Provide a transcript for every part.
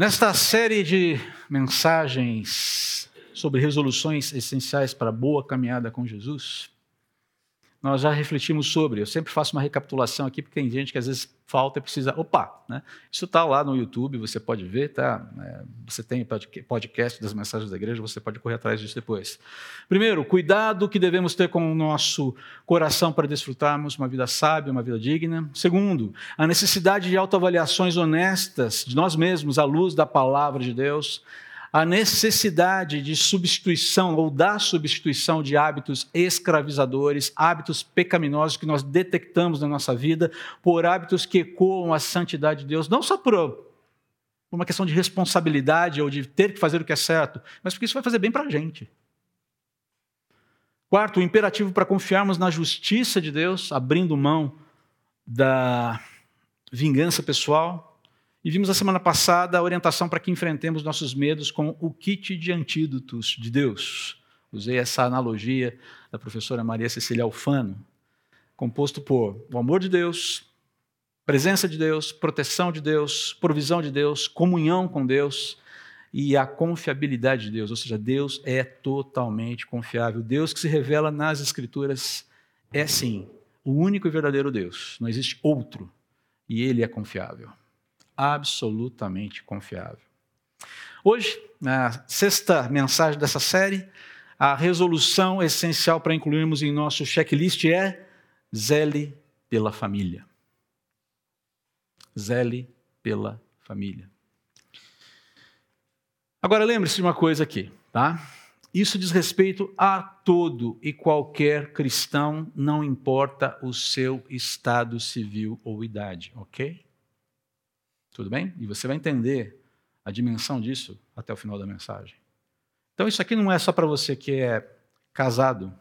Nesta série de mensagens sobre resoluções essenciais para a boa caminhada com Jesus, nós já refletimos sobre. Eu sempre faço uma recapitulação aqui, porque tem gente que às vezes falta e precisa. Opa, né? Isso está lá no YouTube, você pode ver, tá? É, você tem podcast das mensagens da igreja, você pode correr atrás disso depois. Primeiro, cuidado que devemos ter com o nosso coração para desfrutarmos uma vida sábia, uma vida digna. Segundo, a necessidade de autoavaliações honestas de nós mesmos à luz da palavra de Deus a necessidade de substituição ou da substituição de hábitos escravizadores, hábitos pecaminosos que nós detectamos na nossa vida, por hábitos que ecoam a santidade de Deus, não só por uma questão de responsabilidade ou de ter que fazer o que é certo, mas porque isso vai fazer bem para a gente. Quarto, o imperativo para confiarmos na justiça de Deus, abrindo mão da vingança pessoal, e vimos a semana passada a orientação para que enfrentemos nossos medos com o kit de antídotos de Deus. Usei essa analogia da professora Maria Cecília Alfano, composto por o amor de Deus, presença de Deus, proteção de Deus, provisão de Deus, comunhão com Deus e a confiabilidade de Deus. Ou seja, Deus é totalmente confiável. Deus que se revela nas Escrituras é sim o único e verdadeiro Deus. Não existe outro. E ele é confiável absolutamente confiável. Hoje, na sexta mensagem dessa série, a resolução essencial para incluirmos em nosso checklist é zele pela família. Zele pela família. Agora lembre-se de uma coisa aqui, tá? Isso diz respeito a todo e qualquer cristão, não importa o seu estado civil ou idade, ok? Tudo bem? E você vai entender a dimensão disso até o final da mensagem. Então, isso aqui não é só para você que é casado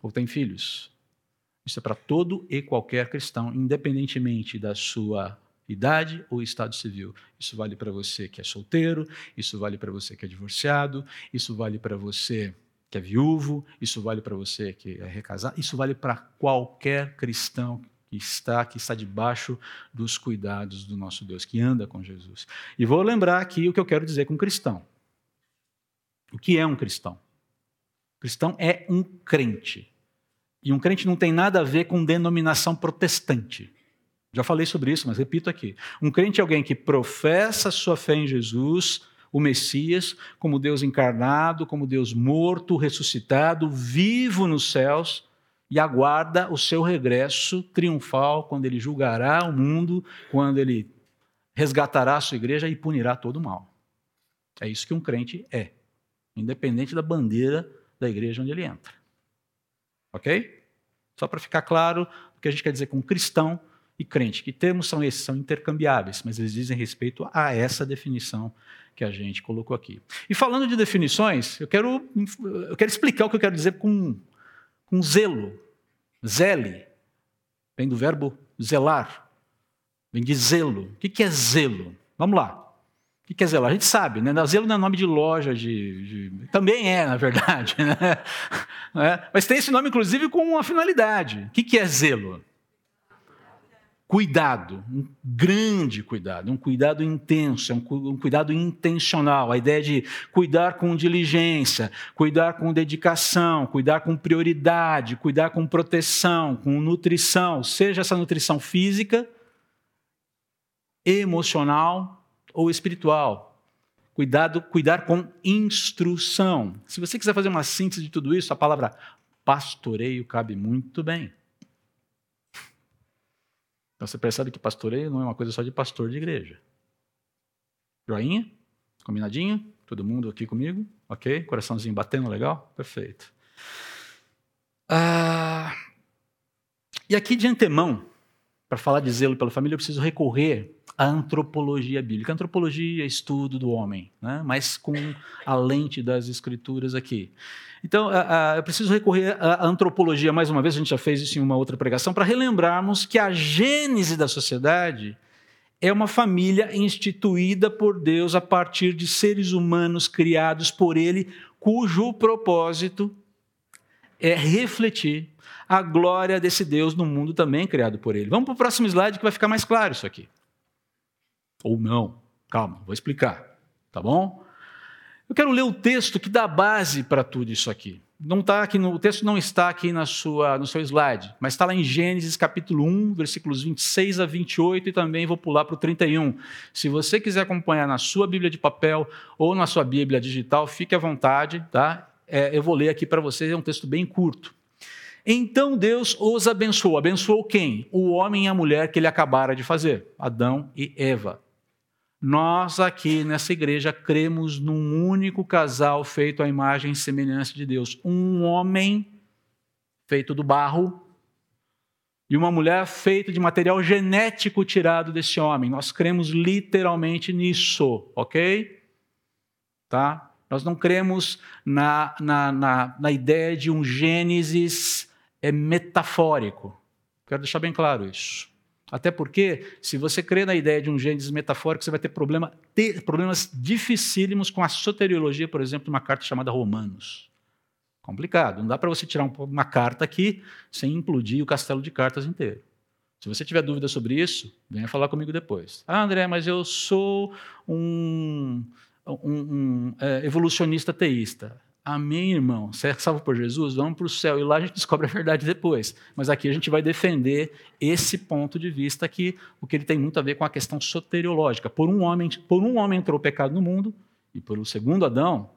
ou tem filhos. Isso é para todo e qualquer cristão, independentemente da sua idade ou estado civil. Isso vale para você que é solteiro, isso vale para você que é divorciado, isso vale para você que é viúvo, isso vale para você que é recasado, isso vale para qualquer cristão que está, que está debaixo dos cuidados do nosso Deus, que anda com Jesus. E vou lembrar aqui o que eu quero dizer com cristão. O que é um cristão? Cristão é um crente. E um crente não tem nada a ver com denominação protestante. Já falei sobre isso, mas repito aqui. Um crente é alguém que professa sua fé em Jesus, o Messias, como Deus encarnado, como Deus morto, ressuscitado, vivo nos céus e aguarda o seu regresso triunfal, quando ele julgará o mundo, quando ele resgatará a sua igreja e punirá todo o mal. É isso que um crente é, independente da bandeira da igreja onde ele entra. Ok? Só para ficar claro o que a gente quer dizer com cristão e crente. Que termos são esses? São intercambiáveis, mas eles dizem respeito a essa definição que a gente colocou aqui. E falando de definições, eu quero, eu quero explicar o que eu quero dizer com com zelo. Zele, vem do verbo zelar, vem de zelo. O que é zelo? Vamos lá. O que é zelo? A gente sabe, né? Zelo não é nome de loja, de, de... também é, na verdade. Né? É? Mas tem esse nome, inclusive, com uma finalidade. O que é zelo? Cuidado, um grande cuidado, um cuidado intenso, um cuidado intencional. A ideia de cuidar com diligência, cuidar com dedicação, cuidar com prioridade, cuidar com proteção, com nutrição, seja essa nutrição física, emocional ou espiritual. Cuidado, cuidar com instrução. Se você quiser fazer uma síntese de tudo isso, a palavra pastoreio cabe muito bem. Então você percebe que pastoreio não é uma coisa só de pastor de igreja. Joinha? Combinadinho? Todo mundo aqui comigo? Ok? Coraçãozinho batendo legal? Perfeito. Ah, e aqui de antemão, para falar de zelo pela família, eu preciso recorrer à antropologia bíblica. A antropologia é estudo do homem, né? mas com a lente das escrituras aqui. Então, eu preciso recorrer à antropologia mais uma vez, a gente já fez isso em uma outra pregação, para relembrarmos que a gênese da sociedade é uma família instituída por Deus a partir de seres humanos criados por Ele, cujo propósito é refletir a glória desse Deus no mundo também criado por Ele. Vamos para o próximo slide que vai ficar mais claro isso aqui. Ou não. Calma, vou explicar, tá bom? Eu quero ler o texto que dá base para tudo isso aqui. Não tá aqui no, o texto não está aqui na sua, no seu slide, mas está lá em Gênesis capítulo 1, versículos 26 a 28 e também vou pular para o 31. Se você quiser acompanhar na sua Bíblia de papel ou na sua Bíblia digital, fique à vontade, tá? É, eu vou ler aqui para vocês, é um texto bem curto. Então Deus os abençoou. Abençoou quem? O homem e a mulher que ele acabara de fazer, Adão e Eva. Nós aqui nessa igreja cremos num único casal feito à imagem e semelhança de Deus. Um homem feito do barro e uma mulher feita de material genético tirado desse homem. Nós cremos literalmente nisso, ok? Tá? Nós não cremos na, na, na, na ideia de um Gênesis é metafórico. Quero deixar bem claro isso. Até porque, se você crê na ideia de um Gênesis metafórico, você vai ter, problema, ter problemas dificílimos com a soteriologia, por exemplo, de uma carta chamada Romanos. Complicado. Não dá para você tirar uma carta aqui sem implodir o castelo de cartas inteiro. Se você tiver dúvida sobre isso, venha falar comigo depois. Ah, André, mas eu sou um, um, um é, evolucionista teísta. Amém, irmão. Você é salvo por Jesus? Vamos para o céu. E lá a gente descobre a verdade depois. Mas aqui a gente vai defender esse ponto de vista aqui, o que ele tem muito a ver com a questão soteriológica. Por um homem, por um homem entrou o pecado no mundo, e por o segundo Adão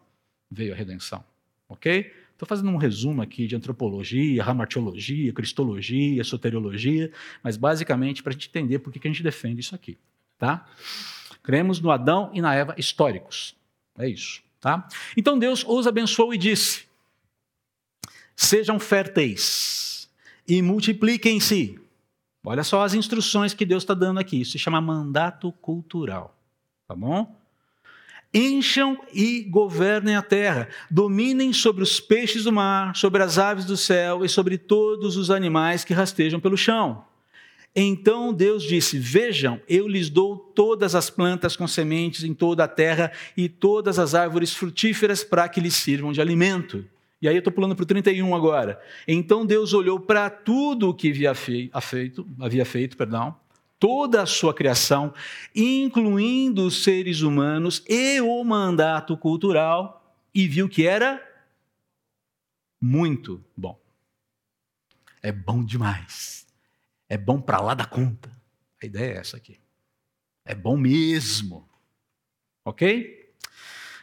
veio a redenção. Ok? Estou fazendo um resumo aqui de antropologia, ramartiologia, cristologia, soteriologia, mas basicamente para a gente entender por que a gente defende isso aqui. Tá? Cremos no Adão e na Eva históricos. É isso. Tá? Então Deus os abençoou e disse: Sejam férteis e multipliquem-se. Olha só as instruções que Deus está dando aqui. Isso se chama mandato cultural. Tá bom? Encham e governem a terra, dominem sobre os peixes do mar, sobre as aves do céu e sobre todos os animais que rastejam pelo chão. Então Deus disse: Vejam, eu lhes dou todas as plantas com sementes em toda a terra e todas as árvores frutíferas para que lhes sirvam de alimento. E aí eu estou pulando para o 31 agora. Então Deus olhou para tudo o que havia feito, havia feito perdão, toda a sua criação, incluindo os seres humanos e o mandato cultural, e viu que era muito bom. É bom demais é bom para lá da conta. A ideia é essa aqui. É bom mesmo. Ok?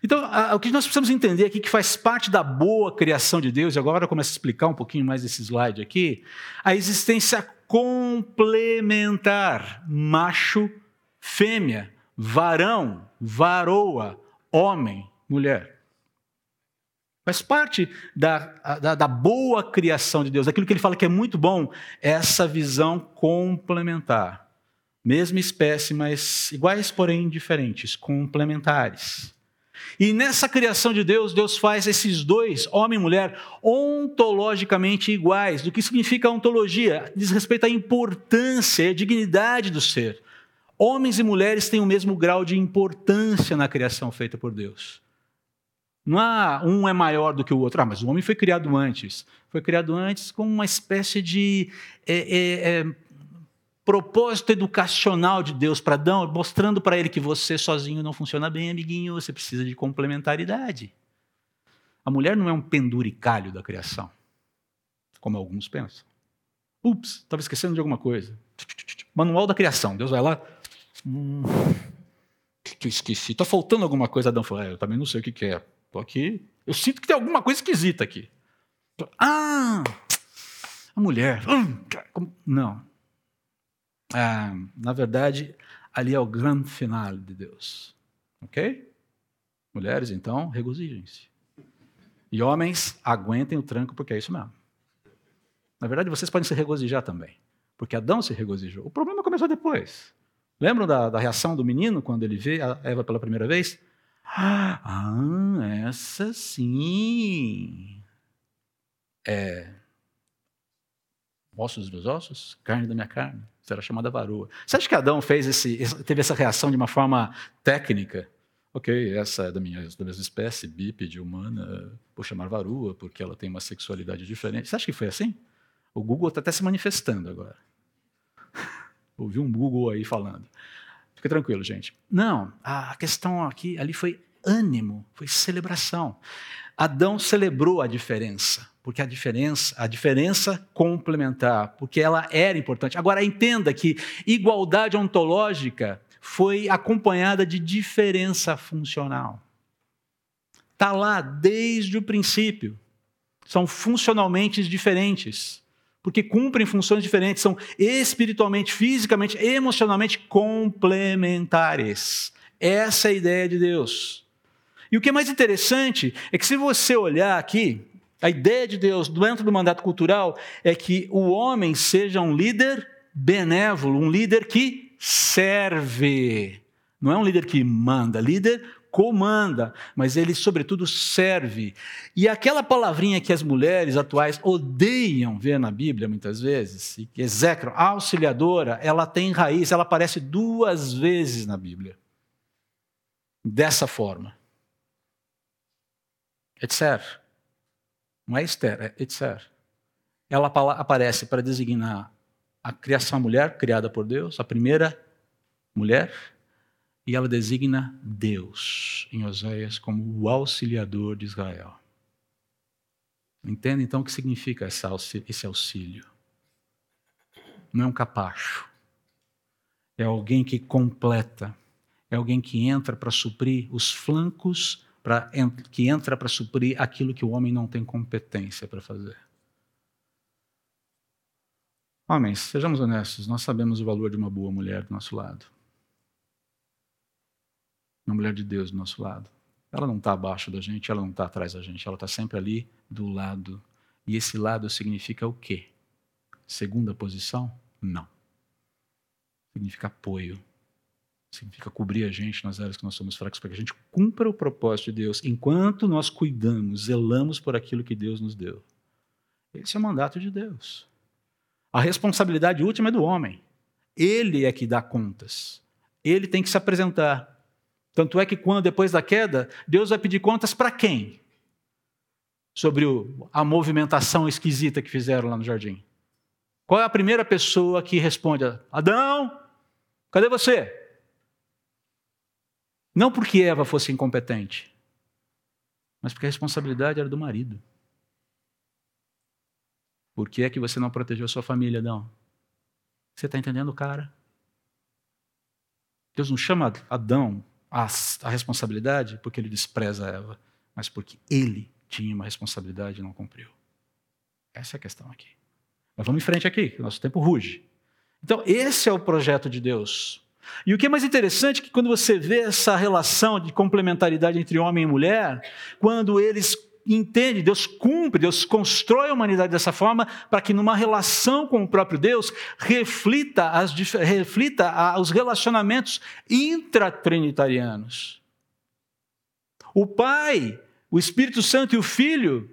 Então, a, o que nós precisamos entender aqui, que faz parte da boa criação de Deus, e agora eu começo a explicar um pouquinho mais esse slide aqui, a existência complementar, macho, fêmea, varão, varoa, homem, mulher. Faz parte da, da, da, boa criação de Deus, daquilo que ele fala que é muito bom, essa visão complementar. Mesma espécie, mas iguais, porém diferentes, complementares. E nessa criação de Deus, Deus faz esses dois, homem e mulher, ontologicamente iguais. Do que significa ontologia? Diz respeito à importância e à dignidade do ser. Homens e mulheres têm o mesmo grau de importância na criação feita por Deus. Não há um é maior do que o outro. Ah, mas o homem foi criado antes. Foi criado antes com uma espécie de é, é, é, propósito educacional de Deus para Adão, mostrando para ele que você sozinho não funciona bem, amiguinho, você precisa de complementaridade. A mulher não é um penduricalho da criação, como alguns pensam. Ups, estava esquecendo de alguma coisa. Manual da criação. Deus vai lá. Hum, que eu esqueci. Está faltando alguma coisa. Adão falou: é, Eu também não sei o que, que é. Estou aqui. Eu sinto que tem alguma coisa esquisita aqui. Ah, a mulher. Hum, não. Ah, na verdade, ali é o grande final de Deus. Ok? Mulheres, então, regozijem-se. E homens, aguentem o tranco, porque é isso mesmo. Na verdade, vocês podem se regozijar também. Porque Adão se regozijou. O problema começou depois. Lembram da, da reação do menino quando ele vê a Eva pela primeira vez? Ah, essa sim. É ossos dos meus ossos, carne da minha carne. Será chamada varoa. Você acha que Adão fez esse, teve essa reação de uma forma técnica? Ok, essa é da minha, da mesma espécie, bípede, humana, vou chamar varoa, porque ela tem uma sexualidade diferente. Você acha que foi assim? O Google está até se manifestando agora. Ouvi um Google aí falando. Fica tranquilo, gente. Não, a questão aqui, ali foi ânimo, foi celebração. Adão celebrou a diferença, porque a diferença, a diferença complementar, porque ela era importante. Agora entenda que igualdade ontológica foi acompanhada de diferença funcional. Está lá desde o princípio. São funcionalmente diferentes porque cumprem funções diferentes, são espiritualmente, fisicamente, emocionalmente complementares. Essa é a ideia de Deus. E o que é mais interessante é que, se você olhar aqui, a ideia de Deus dentro do mandato cultural é que o homem seja um líder benévolo, um líder que serve. Não é um líder que manda, líder comanda, mas ele, sobretudo, serve. E aquela palavrinha que as mulheres atuais odeiam ver na Bíblia, muitas vezes, e que execram, auxiliadora, ela tem raiz, ela aparece duas vezes na Bíblia. Dessa forma. Etzer. Não é Esther, é Etzer. Ela aparece para designar a criação mulher, criada por Deus, a primeira mulher, e ela designa Deus em Oséias como o auxiliador de Israel. Entende então o que significa esse auxílio? Não é um capacho. É alguém que completa. É alguém que entra para suprir os flancos, pra, que entra para suprir aquilo que o homem não tem competência para fazer. Homens, sejamos honestos, nós sabemos o valor de uma boa mulher do nosso lado uma mulher de Deus do nosso lado. Ela não está abaixo da gente, ela não está atrás da gente, ela está sempre ali do lado. E esse lado significa o quê? Segunda posição? Não. Significa apoio. Significa cobrir a gente nas áreas que nós somos fracos, para que a gente cumpra o propósito de Deus, enquanto nós cuidamos, zelamos por aquilo que Deus nos deu. Esse é o mandato de Deus. A responsabilidade última é do homem. Ele é que dá contas. Ele tem que se apresentar. Tanto é que quando depois da queda, Deus vai pedir contas para quem? Sobre o, a movimentação esquisita que fizeram lá no jardim. Qual é a primeira pessoa que responde? Adão, cadê você? Não porque Eva fosse incompetente, mas porque a responsabilidade era do marido. Por que é que você não protegeu a sua família, Adão? Você está entendendo, cara? Deus não chama Adão a, a responsabilidade porque ele despreza Eva, mas porque ele tinha uma responsabilidade e não cumpriu. Essa é a questão aqui. Mas vamos em frente aqui, que o nosso tempo ruge. Então, esse é o projeto de Deus. E o que é mais interessante é que quando você vê essa relação de complementaridade entre homem e mulher, quando eles entende, Deus cumpre, Deus constrói a humanidade dessa forma para que numa relação com o próprio Deus reflita, as, reflita os relacionamentos intratrinitarianos. O Pai, o Espírito Santo e o Filho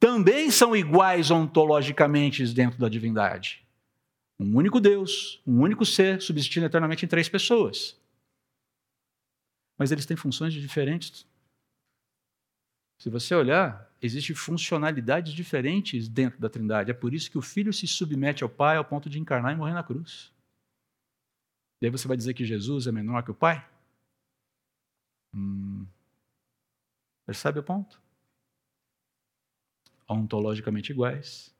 também são iguais ontologicamente dentro da divindade. Um único Deus, um único ser, subsistindo eternamente em três pessoas. Mas eles têm funções diferentes se você olhar, existem funcionalidades diferentes dentro da Trindade. É por isso que o Filho se submete ao Pai ao ponto de encarnar e morrer na cruz. E aí você vai dizer que Jesus é menor que o Pai? Hum, percebe o ponto? Ontologicamente iguais,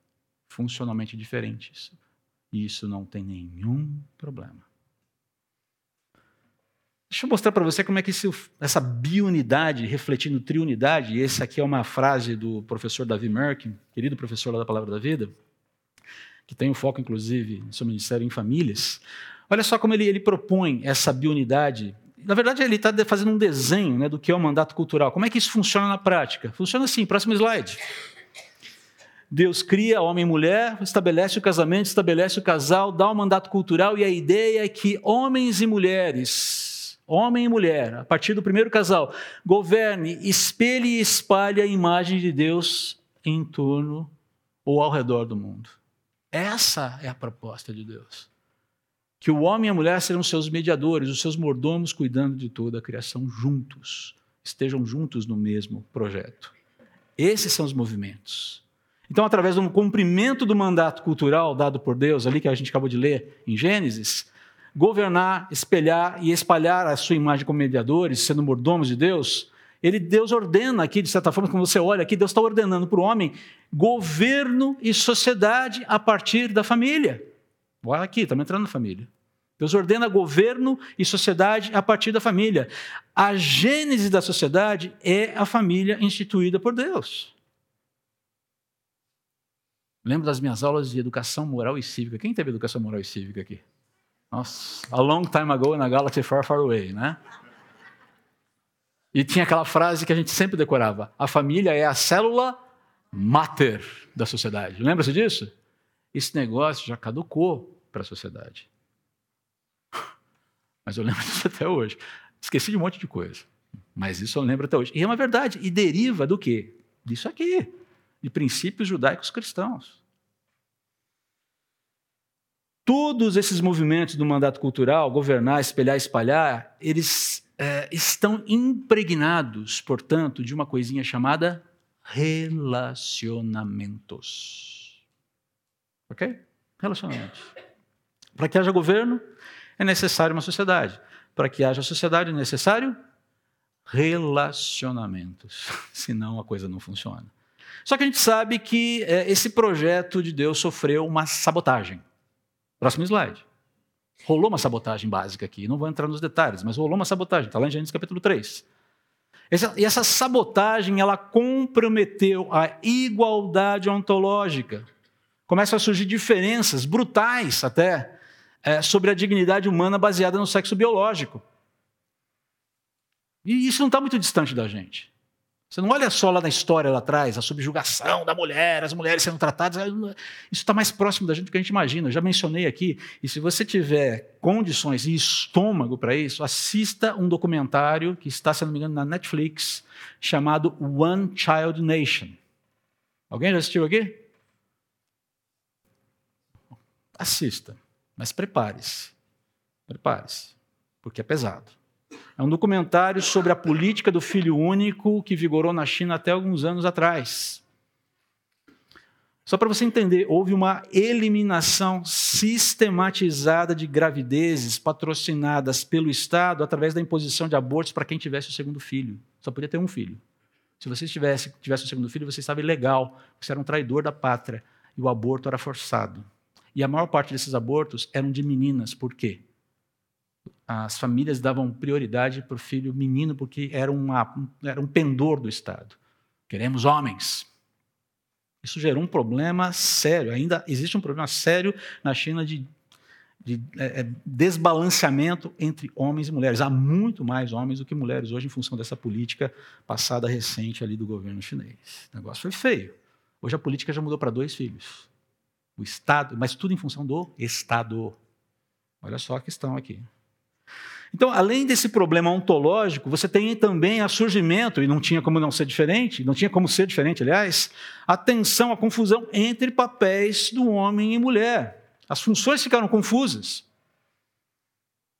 funcionalmente diferentes. E isso não tem nenhum problema. Deixa eu mostrar para você como é que isso, essa biunidade refletindo triunidade, e essa aqui é uma frase do professor Davi Merkin, querido professor lá da Palavra da Vida, que tem um foco, inclusive, no seu ministério em famílias. Olha só como ele, ele propõe essa biunidade. Na verdade, ele está fazendo um desenho né, do que é o mandato cultural. Como é que isso funciona na prática? Funciona assim, próximo slide. Deus cria homem e mulher, estabelece o casamento, estabelece o casal, dá o um mandato cultural, e a ideia é que homens e mulheres homem e mulher, a partir do primeiro casal, governe, espelhe e espalhe a imagem de Deus em torno ou ao redor do mundo. Essa é a proposta de Deus. Que o homem e a mulher serão seus mediadores, os seus mordomos cuidando de toda a criação juntos, estejam juntos no mesmo projeto. Esses são os movimentos. Então, através do cumprimento do mandato cultural dado por Deus, ali que a gente acabou de ler em Gênesis, governar, espelhar e espalhar a sua imagem como mediadores, sendo mordomos de Deus, ele, Deus ordena aqui, de certa forma, quando você olha aqui, Deus está ordenando para o homem governo e sociedade a partir da família. Olha aqui, estamos entrando na família. Deus ordena governo e sociedade a partir da família. A gênese da sociedade é a família instituída por Deus. Lembro das minhas aulas de educação moral e cívica. Quem teve educação moral e cívica aqui? Nossa, a long time ago na Galaxy Far Far Away, né? E tinha aquela frase que a gente sempre decorava: a família é a célula mater da sociedade. Lembra-se disso? Esse negócio já caducou para a sociedade. Mas eu lembro disso até hoje. Esqueci de um monte de coisa. Mas isso eu lembro até hoje. E é uma verdade. E deriva do quê? Disso aqui. De princípios judaicos cristãos. Todos esses movimentos do mandato cultural, governar, espelhar, espalhar, eles é, estão impregnados, portanto, de uma coisinha chamada relacionamentos. Ok? Relacionamentos. Para que haja governo, é necessário uma sociedade. Para que haja sociedade, é necessário relacionamentos. Senão a coisa não funciona. Só que a gente sabe que é, esse projeto de Deus sofreu uma sabotagem. Próximo slide. Rolou uma sabotagem básica aqui, não vou entrar nos detalhes, mas rolou uma sabotagem, está lá em Gênesis capítulo 3. Essa, e essa sabotagem, ela comprometeu a igualdade ontológica. Começam a surgir diferenças brutais até é, sobre a dignidade humana baseada no sexo biológico. E isso não está muito distante da gente. Você não olha só lá na história lá atrás, a subjugação da mulher, as mulheres sendo tratadas. Isso está mais próximo da gente do que a gente imagina. Eu já mencionei aqui. E se você tiver condições e estômago para isso, assista um documentário que está, se não me engano, na Netflix, chamado One Child Nation. Alguém já assistiu aqui? Assista, mas prepare-se. Prepare-se, porque é pesado. É um documentário sobre a política do filho único que vigorou na China até alguns anos atrás. Só para você entender, houve uma eliminação sistematizada de gravidezes patrocinadas pelo Estado através da imposição de abortos para quem tivesse o segundo filho. Só podia ter um filho. Se você tivesse, tivesse o segundo filho, você estava ilegal, você era um traidor da pátria e o aborto era forçado. E a maior parte desses abortos eram de meninas. Por quê? As famílias davam prioridade para o filho menino porque era, uma, era um pendor do Estado. Queremos homens. Isso gerou um problema sério. Ainda existe um problema sério na China de, de é, é, desbalanceamento entre homens e mulheres. Há muito mais homens do que mulheres hoje em função dessa política passada recente ali do governo chinês. O negócio foi feio. Hoje a política já mudou para dois filhos. O Estado, mas tudo em função do Estado. Olha só a questão aqui. Então, além desse problema ontológico, você tem também a surgimento, e não tinha como não ser diferente, não tinha como ser diferente, aliás, a tensão, a confusão entre papéis do homem e mulher. As funções ficaram confusas.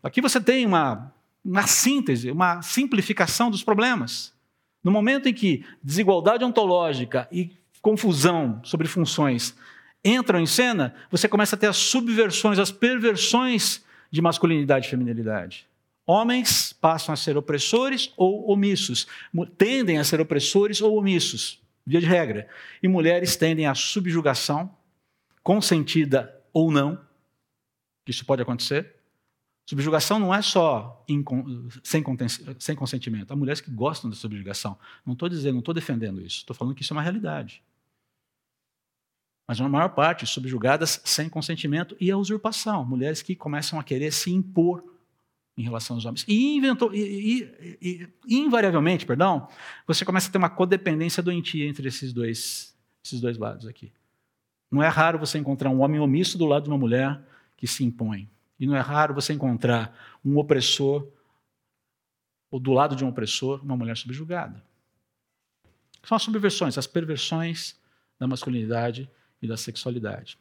Aqui você tem uma, uma síntese, uma simplificação dos problemas. No momento em que desigualdade ontológica e confusão sobre funções entram em cena, você começa a ter as subversões, as perversões de masculinidade e feminilidade. Homens passam a ser opressores ou omissos, tendem a ser opressores ou omissos, via de regra. E mulheres tendem à subjugação, consentida ou não, que isso pode acontecer. Subjugação não é só sem, sem consentimento. Há mulheres que gostam da subjugação. Não estou dizendo, não estou defendendo isso. Estou falando que isso é uma realidade. Mas na maior parte subjugadas sem consentimento e a usurpação. Mulheres que começam a querer se impor em relação aos homens. E, inventou, e, e, e, invariavelmente, perdão, você começa a ter uma codependência doentia entre esses dois, esses dois lados aqui. Não é raro você encontrar um homem omisso do lado de uma mulher que se impõe. E não é raro você encontrar um opressor, ou do lado de um opressor, uma mulher subjugada. São as subversões, as perversões da masculinidade e da sexualidade.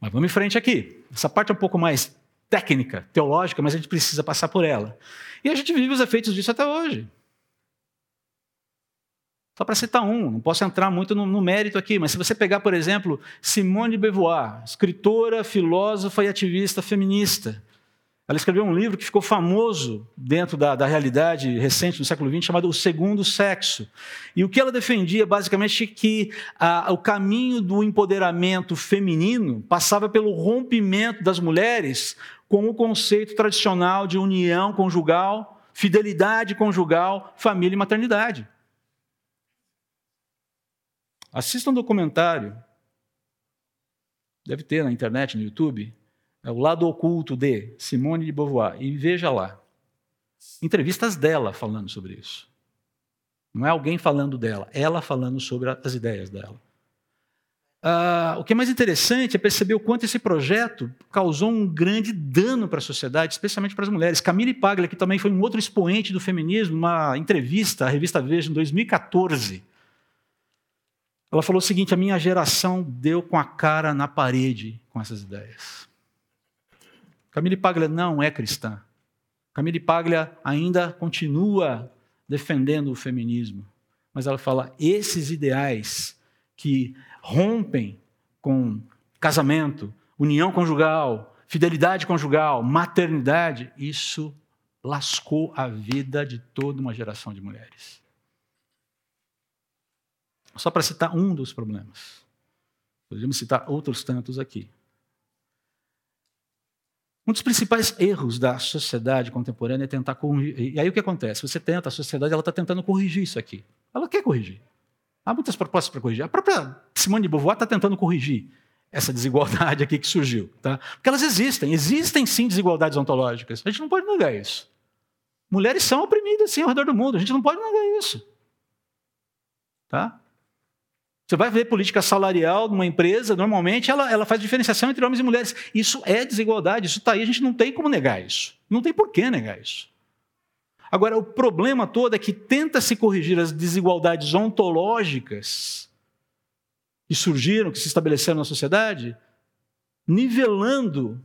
Mas vamos em frente aqui. Essa parte é um pouco mais técnica, teológica, mas a gente precisa passar por ela. E a gente vive os efeitos disso até hoje. Só para citar um, não posso entrar muito no, no, mérito aqui, mas se você pegar, por exemplo, Simone de Beauvoir, escritora, filósofa e ativista feminista, Ela escreveu um livro que ficou famoso dentro da, da realidade recente do século XX, chamado O Segundo Sexo. E o que ela defendia, basicamente, é que o caminho do empoderamento feminino passava pelo rompimento das mulheres com o conceito tradicional de união conjugal, fidelidade conjugal, família e maternidade. Assista um documentário, deve ter na internet, no YouTube, é o lado oculto de Simone de Beauvoir, e veja lá. Entrevistas dela falando sobre isso. Não é alguém falando dela, ela falando sobre as ideias dela. Uh, o que é mais interessante é perceber o quanto esse projeto causou um grande dano para a sociedade, especialmente para as mulheres. Camille Paglia, que também foi um outro expoente do feminismo, numa entrevista à revista Veja em 2014, ela falou o seguinte: a minha geração deu com a cara na parede com essas ideias. Camille Paglia não é cristã. Camille Paglia ainda continua defendendo o feminismo, mas ela fala: esses ideais que rompem com casamento, união conjugal, fidelidade conjugal, maternidade, isso lascou a vida de toda uma geração de mulheres. Só para citar um dos problemas. Podemos citar outros tantos aqui. Um dos principais erros da sociedade contemporânea é tentar corrigir. E aí o que acontece? Você tenta, a sociedade ela está tentando corrigir isso aqui. Ela quer corrigir. Há muitas propostas para corrigir. A própria Simone de Beauvoir está tentando corrigir essa desigualdade aqui que surgiu. Tá? Porque elas existem. Existem sim desigualdades ontológicas. A gente não pode negar isso. Mulheres são oprimidas sim ao redor do mundo. A gente não pode negar isso. Tá? Você vai ver política salarial numa empresa, normalmente ela, ela faz diferenciação entre homens e mulheres. Isso é desigualdade, isso está aí, a gente não tem como negar isso. Não tem por que negar isso. Agora, o problema todo é que tenta-se corrigir as desigualdades ontológicas que surgiram, que se estabeleceram na sociedade, nivelando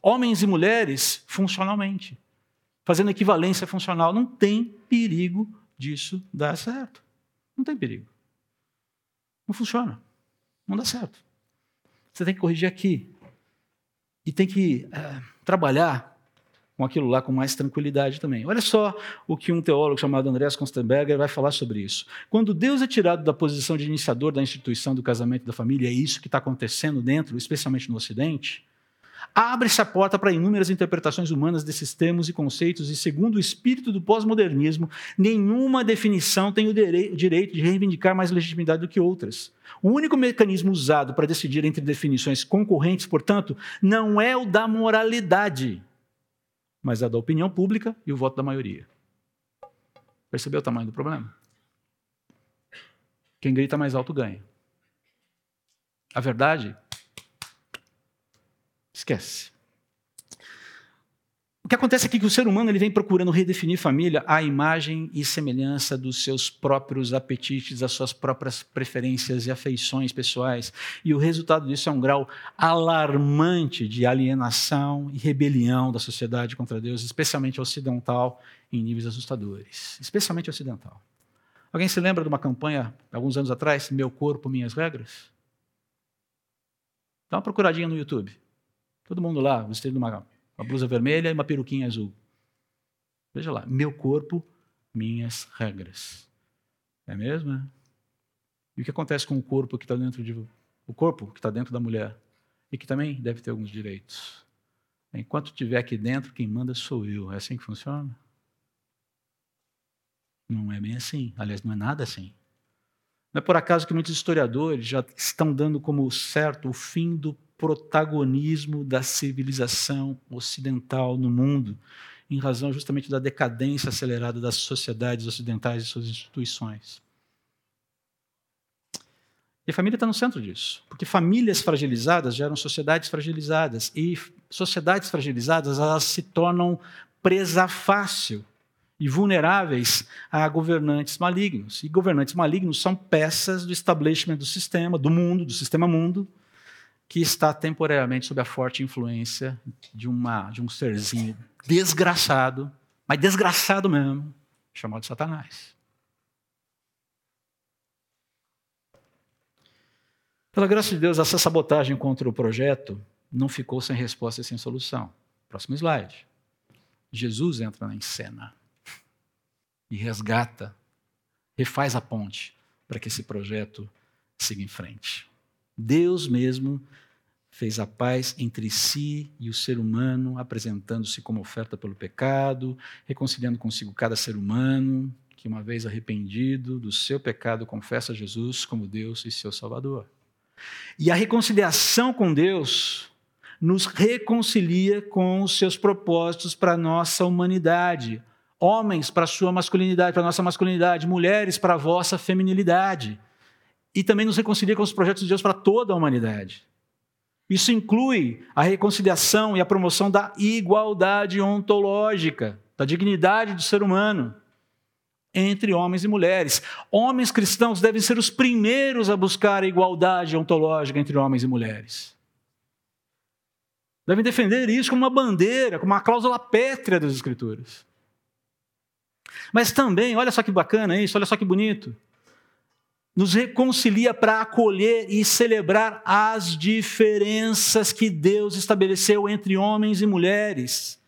homens e mulheres funcionalmente, fazendo equivalência funcional. Não tem perigo disso dar certo. Não tem perigo. Não funciona. Não dá certo. Você tem que corrigir aqui. E tem que é, trabalhar com aquilo lá com mais tranquilidade também. Olha só o que um teólogo chamado Andreas Konstenberger vai falar sobre isso. Quando Deus é tirado da posição de iniciador da instituição do casamento e da família, é isso que está acontecendo dentro, especialmente no Ocidente, abre-se a porta para inúmeras interpretações humanas desses termos e conceitos, e segundo o espírito do pós-modernismo, nenhuma definição tem o direito de reivindicar mais legitimidade do que outras. O único mecanismo usado para decidir entre definições concorrentes, portanto, não é o da moralidade, mas é da opinião pública e o voto da maioria. Percebeu o tamanho do problema? Quem grita mais alto ganha. A verdade Esquece. O que acontece aqui é que o ser humano ele vem procurando redefinir família à imagem e semelhança dos seus próprios apetites, das suas próprias preferências e afeições pessoais. E o resultado disso é um grau alarmante de alienação e rebelião da sociedade contra Deus, especialmente ocidental, em níveis assustadores. Especialmente ocidental. Alguém se lembra de uma campanha, alguns anos atrás, Meu Corpo, Minhas Regras? Dá uma procuradinha no YouTube. Todo mundo lá, vestido de uma, uma blusa vermelha e uma peruquinha azul. Veja lá, meu corpo, minhas regras. É mesmo? É? E o que acontece com o corpo que está dentro de o corpo que está dentro da mulher e que também deve ter alguns direitos? Enquanto estiver aqui dentro, quem manda sou eu. É assim que funciona? Não é bem assim. Aliás, não é nada assim. Não é por acaso que muitos historiadores já estão dando como certo o fim do protagonismo da civilização ocidental no mundo, em razão justamente da decadência acelerada das sociedades ocidentais e suas instituições. E a família está no centro disso, porque famílias fragilizadas geram sociedades fragilizadas, e sociedades fragilizadas elas se tornam presa fácil e vulneráveis a governantes malignos. E governantes malignos são peças do establishment do sistema, do mundo, do sistema mundo, que está temporariamente sob a forte influência de, uma, de um serzinho desgraçado, mas desgraçado mesmo, chamado Satanás. Pela graça de Deus, essa sabotagem contra o projeto não ficou sem resposta e sem solução. Próximo slide. Jesus entra em cena e resgata, refaz a ponte para que esse projeto siga em frente. Deus mesmo fez a paz entre si e o ser humano, apresentando-se como oferta pelo pecado, reconciliando consigo cada ser humano que, uma vez arrependido do seu pecado, confessa Jesus como Deus e seu Salvador. E a reconciliação com Deus nos reconcilia com os seus propósitos para a nossa humanidade. Homens para a sua masculinidade, para a nossa masculinidade, mulheres para a vossa feminilidade. E também nos reconcilia com os projetos de Deus para toda a humanidade. Isso inclui a reconciliação e a promoção da igualdade ontológica, da dignidade do ser humano entre homens e mulheres. Homens cristãos devem ser os primeiros a buscar a igualdade ontológica entre homens e mulheres. Devem defender isso como uma bandeira, como uma cláusula pétrea das Escrituras. Mas também, olha só que bacana isso, olha só que bonito. Nos reconcilia para acolher e celebrar as diferenças que Deus estabeleceu entre homens e mulheres.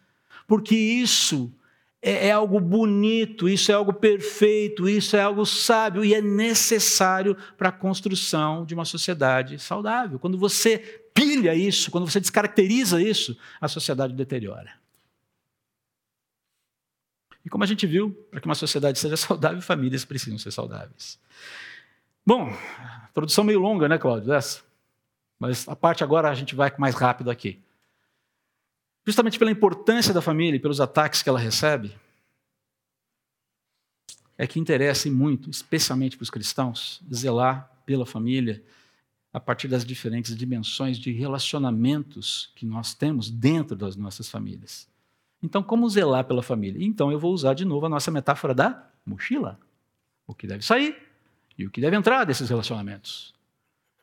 Porque isso é, é, algo bonito, isso é algo perfeito, isso é algo sábio e é necessário para a construção de uma sociedade saudável. Quando você pilha isso, quando você descaracteriza isso, a sociedade deteriora. E como a gente viu, para que uma sociedade seja saudável, famílias precisam ser saudáveis. Bom, introdução meio longa, né, Cláudio? Essa. Mas a parte agora a gente vai mais rápido aqui justamente pela importância da família e pelos ataques que ela recebe, é que interessa muito, especialmente para os cristãos, zelar pela família a partir das diferentes dimensões de relacionamentos que nós temos dentro das nossas famílias. Então, como zelar pela família? Então, eu vou usar de novo a nossa metáfora da mochila. O que deve sair e o que deve entrar desses relacionamentos.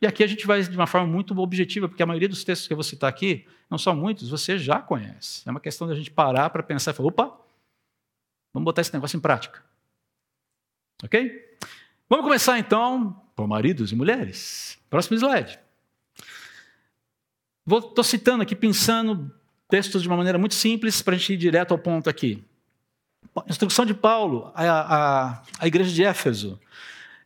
E aqui a gente vai de uma forma muito objetiva, porque a maioria dos textos que eu vou citar aqui, não são muitos, você já conhece. É uma questão da gente parar para pensar e falar: opa, vamos botar esse negócio em prática. Ok? Vamos começar então por maridos e mulheres. Próximo slide. Estou citando aqui, pensando textos de uma maneira muito simples, para a gente ir direto ao ponto aqui. Instrução de Paulo à, à, à igreja de Éfeso.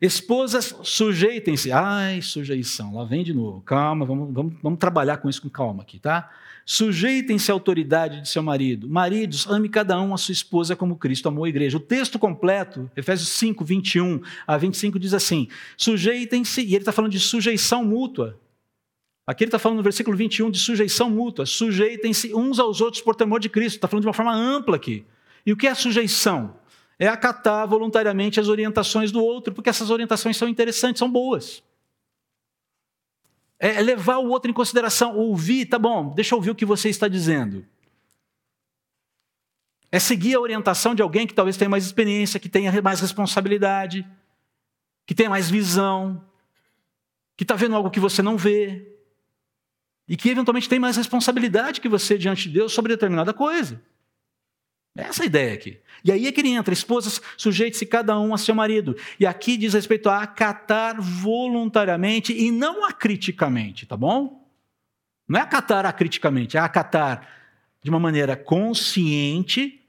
Esposas, sujeitem-se. Ai, sujeição, lá vem de novo. Calma, vamos, vamos, vamos trabalhar com isso com calma aqui, tá? Sujeitem-se à autoridade de seu marido. Maridos, ame cada um a sua esposa como Cristo amou a igreja. O texto completo, Efésios 5, 21 a 25, diz assim: sujeitem-se, e ele está falando de sujeição mútua. Aqui ele está falando no versículo 21 de sujeição mútua. Sujeitem-se uns aos outros por temor de Cristo. Está falando de uma forma ampla aqui. E o que é sujeição? É acatar voluntariamente as orientações do outro, porque essas orientações são interessantes, são boas. É levar o outro em consideração, ouvir, tá bom, deixa eu ouvir o que você está dizendo. É seguir a orientação de alguém que talvez tenha mais experiência, que tenha mais responsabilidade, que tenha mais visão, que está vendo algo que você não vê, e que eventualmente tem mais responsabilidade que você diante de Deus sobre determinada coisa. Essa é a ideia aqui. E aí é que ele entra: esposas, sujeite-se cada um a seu marido. E aqui diz respeito a acatar voluntariamente e não acriticamente, tá bom? Não é acatar acriticamente, é acatar de uma maneira consciente,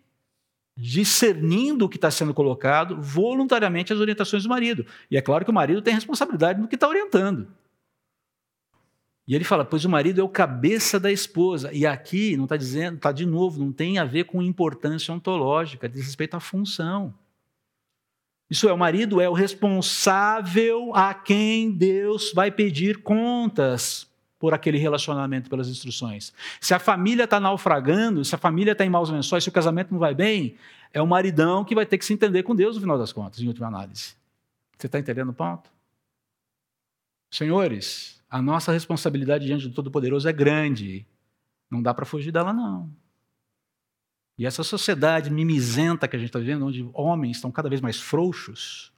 discernindo o que está sendo colocado, voluntariamente as orientações do marido. E é claro que o marido tem responsabilidade no que está orientando. E ele fala, pois o marido é o cabeça da esposa. E aqui não está dizendo, está de novo, não tem a ver com importância ontológica, diz respeito à função. Isso é, o marido é o responsável a quem Deus vai pedir contas por aquele relacionamento, pelas instruções. Se a família está naufragando, se a família está em maus lençóis, se o casamento não vai bem, é o maridão que vai ter que se entender com Deus no final das contas, em última análise. Você está entendendo o ponto? Senhores, a nossa responsabilidade diante do Todo-Poderoso é grande. Não dá para fugir dela, não. E essa sociedade mimizenta que a gente está vivendo, onde homens estão cada vez mais frouxos,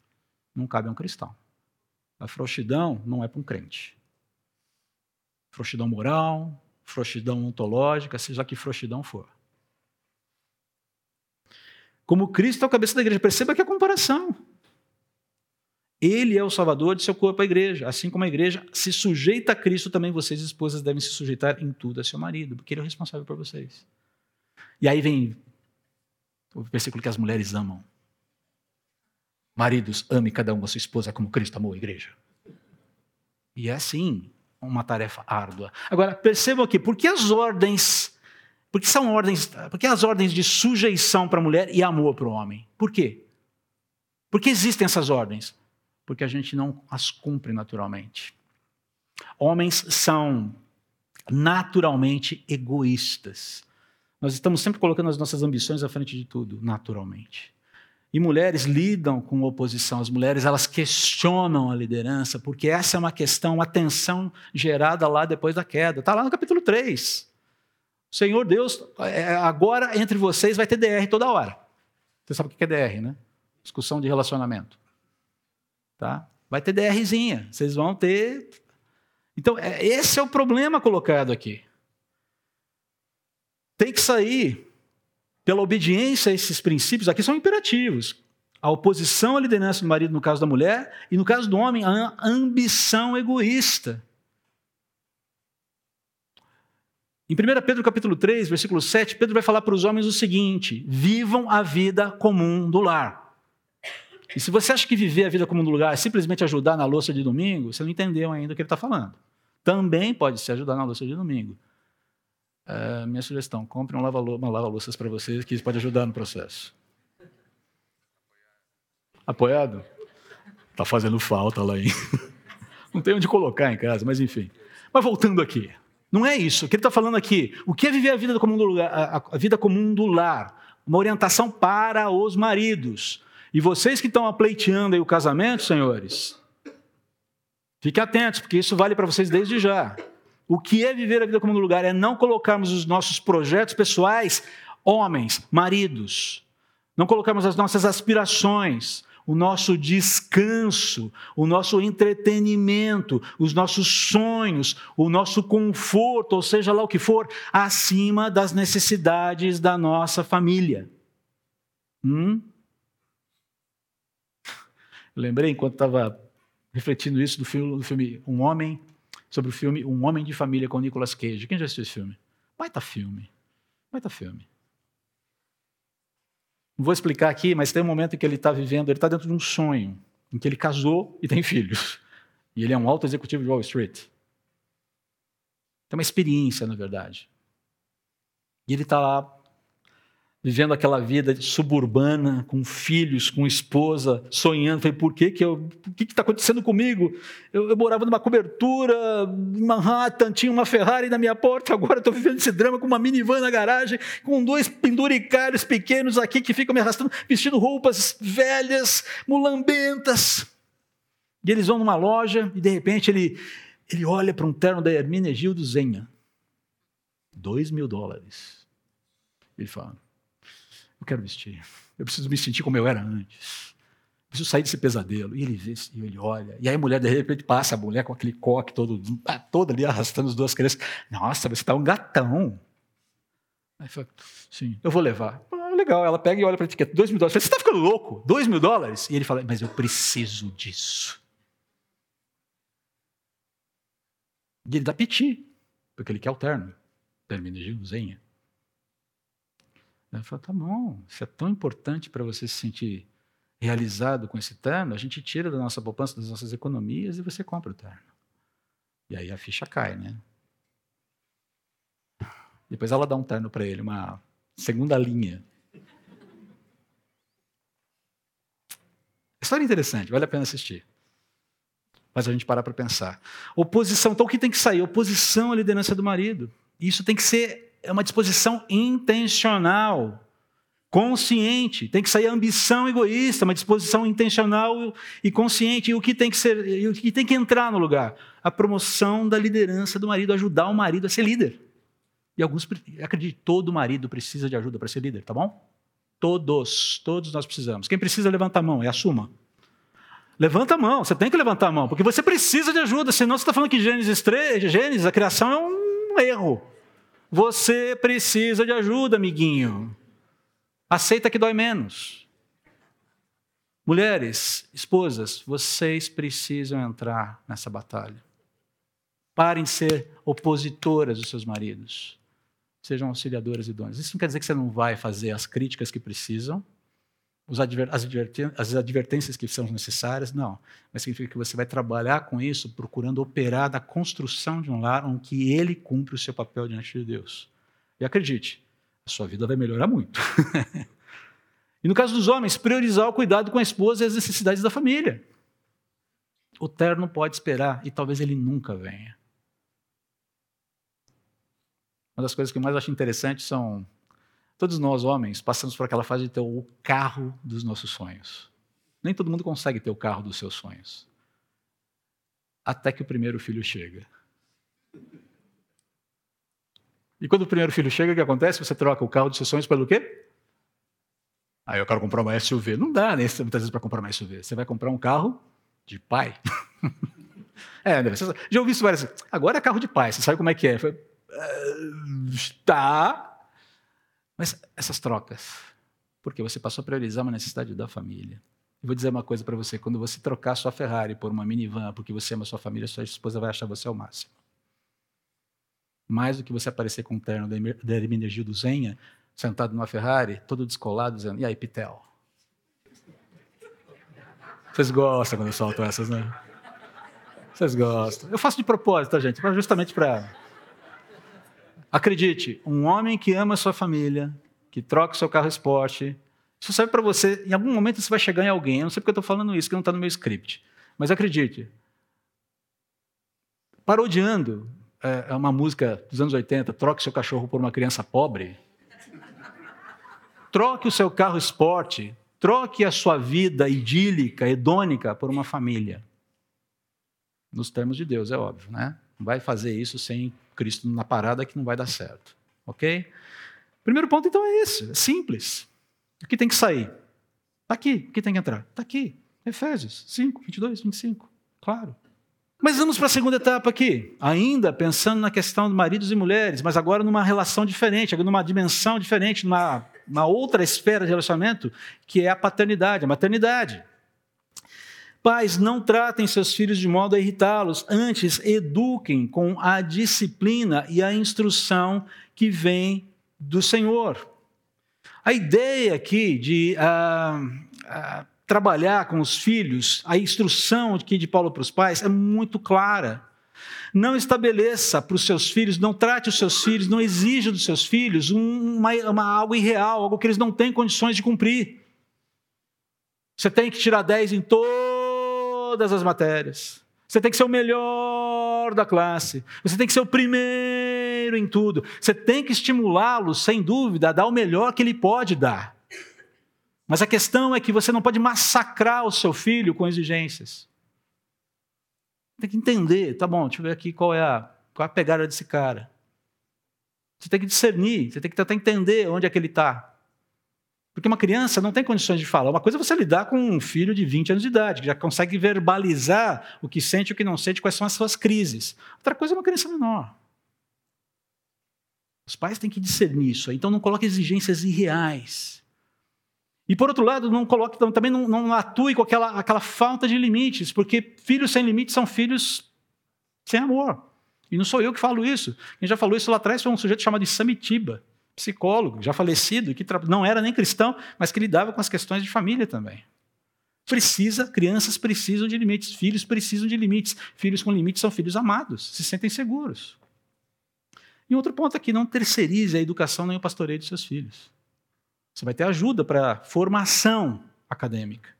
não cabe a um cristão. A frouxidão não é para um crente. Frouxidão moral, frouxidão ontológica, seja que frouxidão for. Como Cristo é o cabeça da igreja, perceba que é a comparação. Ele é o salvador de seu corpo, a igreja. Assim como a igreja se sujeita a Cristo, também vocês, esposas, devem se sujeitar em tudo a seu marido, porque ele é o responsável por vocês. E aí vem o versículo que as mulheres amam. Maridos, ame cada um a sua esposa como Cristo amou a igreja. E é assim uma tarefa árdua. Agora, percebam aqui, por que as ordens, porque são ordens, porque as ordens de sujeição para a mulher e amor para o homem? Por quê? Por que existem essas ordens? Porque a gente não as cumpre naturalmente. Homens são naturalmente egoístas. Nós estamos sempre colocando as nossas ambições à frente de tudo, naturalmente. E mulheres lidam com oposição. As mulheres elas questionam a liderança, porque essa é uma questão, uma tensão gerada lá depois da queda. Está lá no capítulo 3. Senhor Deus, é, agora entre vocês vai ter DR toda hora. Você sabe o que é DR, né? Discussão de relacionamento. Tá? Vai ter DRzinha. Vocês vão ter. Então, é, esse é o problema colocado aqui. Tem que sair pela obediência a esses princípios, aqui são imperativos. A oposição à liderança do marido no caso da mulher, e no caso do homem, a ambição egoísta. Em 1 Pedro capítulo 3, versículo 7, Pedro vai falar para os homens o seguinte: vivam a vida comum do lar. E se você acha que viver a vida comum do lugar é simplesmente ajudar na louça de domingo, você não entendeu ainda o que ele está falando. Também pode se ajudar na louça de domingo. É, minha sugestão, compre um lava uma lava-louças para vocês, que isso pode ajudar no processo. Apoiado? Tá fazendo falta lá, hein? Não tem onde colocar em casa, mas enfim. Mas voltando aqui. Não é isso. O que ele está falando aqui? O que é viver a vida comum do lugar, a, a vida comum do lar? Uma orientação para os maridos. E vocês que estão apleiteando aí o casamento, senhores, fiquem atentos, porque isso vale para vocês desde já. O que é viver a vida como no lugar? É não colocarmos os nossos projetos pessoais, homens, maridos, não colocarmos as nossas aspirações, o nosso descanso, o nosso entretenimento, os nossos sonhos, o nosso conforto, ou seja lá o que for, acima das necessidades da nossa família. Hum? Lembrei enquanto estava refletindo isso do filme, do filme Um Homem sobre o filme Um Homem de Família com Nicolas Cage. Quem já assistiu esse filme? Baita filme. Baita filme. Não vou explicar aqui, mas tem um momento em que ele está vivendo, ele está dentro de um sonho, em que ele casou e tem filhos. E ele é um alto executivo de Wall Street. Tem uma experiência, na verdade. E ele está lá vivendo aquela vida suburbana, com filhos, com esposa, sonhando. Falei, por que que eu, o que está acontecendo comigo? Eu, eu, morava numa cobertura em Manhattan, tinha uma Ferrari na minha porta, agora estou vivendo esse drama com uma minivan na garagem, com dois penduricários pequenos aqui que ficam me arrastando, vestindo roupas velhas, mulambentas. E eles vão numa loja e de repente ele, ele olha para um terno da Hermínio Zenha. Dois mil dólares. Ele fala, eu quero vestir. Eu preciso me sentir como eu era antes. Eu preciso sair desse pesadelo. E ele vê, e ele olha. E aí a mulher, de repente, passa a mulher com aquele coque todo, ah, todo ali arrastando as duas crianças. Nossa, você está um gatão. Aí fala, sim, eu vou levar. Ah, legal, ela pega e olha para a etiqueta, dois mil dólares. Fala, você está ficando louco? Dois mil dólares? E ele fala, mas eu preciso disso. E ele dá piti, porque ele quer o terno. Termina de Zenha. Ele falou: tá bom, isso é tão importante para você se sentir realizado com esse terno, a gente tira da nossa poupança, das nossas economias e você compra o terno. E aí a ficha cai, né? Depois ela dá um terno para ele, uma segunda linha. História interessante, vale a pena assistir. Mas a gente parar para pensar. Oposição, então o que tem que sair? Oposição à liderança do marido. Isso tem que ser é uma disposição intencional, consciente. Tem que sair a ambição egoísta, uma disposição intencional e consciente. E o que tem que ser, o que tem que entrar no lugar? A promoção da liderança do marido, ajudar o marido a ser líder. E alguns acreditam que todo marido precisa de ajuda para ser líder, tá bom? Todos, todos nós precisamos. Quem precisa levanta a mão e assuma. Levanta a mão, você tem que levantar a mão, porque você precisa de ajuda, senão você está falando que Gênesis 3, Gênesis, a criação é um erro. Você precisa de ajuda, amiguinho. Aceita que dói menos. Mulheres, esposas, vocês precisam entrar nessa batalha. Parem de ser opositoras dos seus maridos. sejam auxiliadoras idôneas. Isso não quer dizer que você não vai fazer as críticas que precisam, as, advertências que são necessárias, não. Mas significa que você vai trabalhar com isso, procurando operar na construção de um lar onde que ele cumpre o seu papel diante de Deus. E acredite, a sua vida vai melhorar muito. e no caso dos homens, priorizar o cuidado com a esposa e as necessidades da família. O terno pode esperar e talvez ele nunca venha. Uma das coisas que eu mais acho interessante são todos nós, homens, passamos por aquela fase de ter o carro dos nossos sonhos. Nem todo mundo consegue ter o carro dos seus sonhos. Até que o primeiro filho chega. E quando o primeiro filho chega, o que acontece? Você troca o carro dos seus sonhos pelo quê? Aí ah, eu quero comprar uma SUV. Não dá, né, muitas vezes, para comprar uma SUV. Você vai comprar um carro de pai. é, você já ouvi isso várias vezes. Agora é carro de pai, você sabe como é que é. Foi, tá. Mas essas trocas, porque você passou a priorizar uma necessidade da família. Eu vou dizer uma coisa para você: quando você trocar sua Ferrari por uma minivan porque você ama sua família, sua esposa vai achar você ao máximo. Mais do que você aparecer com o terno da Hermenegildo Zenha, sentado numa Ferrari, todo descolado, dizendo: E aí, Pitel? Vocês gostam quando eu solto essas, né? Vocês gostam. Eu faço de propósito, tá, gente? Justamente para. Acredite, um homem que ama a sua família, que troca o seu carro esporte, isso serve para você. Em algum momento você vai chegar em alguém. Eu não sei porque eu estou falando isso, que não está no meu script. Mas acredite, parodiando é, é uma música dos anos 80, troque seu cachorro por uma criança pobre. Troque o seu carro esporte Troque a sua vida idílica, hedônica, por uma família. Nos termos de Deus, é óbvio, né? Não vai fazer isso sem Cristo na parada que não vai dar certo. Ok? Primeiro ponto, então, é esse. É simples. O que tem que sair? Está aqui. O que tem que entrar? Está aqui. Efésios 5, 22, 25. Claro. Mas vamos para a segunda etapa aqui, ainda pensando na questão de maridos e mulheres, mas agora numa relação diferente, numa dimensão diferente, numa uma outra esfera de relacionamento, que é a paternidade, a maternidade. Pais, não tratem seus filhos de modo a irritá-los, antes eduquem com a disciplina e a instrução que vem do Senhor. A ideia aqui de ah, ah, trabalhar com os filhos, a instrução aqui de Paulo para os pais é muito clara. Não estabeleça para os seus filhos, não trate os seus filhos, não exija dos seus filhos uma, uma, algo irreal, algo que eles não têm condições de cumprir. Você tem que tirar 10 em todas as matérias. Você tem que ser o melhor da classe. Você tem que ser o primeiro em tudo. Você tem que estimulá-lo, sem dúvida, a dar o melhor que ele pode dar. Mas a questão é que você não pode massacrar o seu filho com exigências. Tem que entender, tá bom, deixa eu ver aqui qual é a, qual é a pegada desse cara. Você tem que discernir, você tem que tentar entender onde é que ele está. Porque uma criança não tem condições de falar. Uma coisa é você lidar com um filho de 20 anos de idade, que já consegue verbalizar o que sente e o que não sente, quais são as suas crises. Outra coisa é uma criança menor. Os pais têm que discernir isso. Então não coloque exigências irreais. E por outro lado, não coloque, também não, não atue com aquela, aquela falta de limites, porque filhos sem limites são filhos sem amor. E não sou eu que falo isso. Quem já falou isso lá atrás foi um sujeito chamado Samitiba, psicólogo, já falecido, que não era nem cristão, mas que lidava com as questões de família também. Precisa, crianças precisam de limites, filhos precisam de limites. Filhos com limites são filhos amados, se sentem seguros. E outro ponto aqui, não terceirize a educação nem o pastoreio de seus filhos. Você vai ter ajuda para formação acadêmica.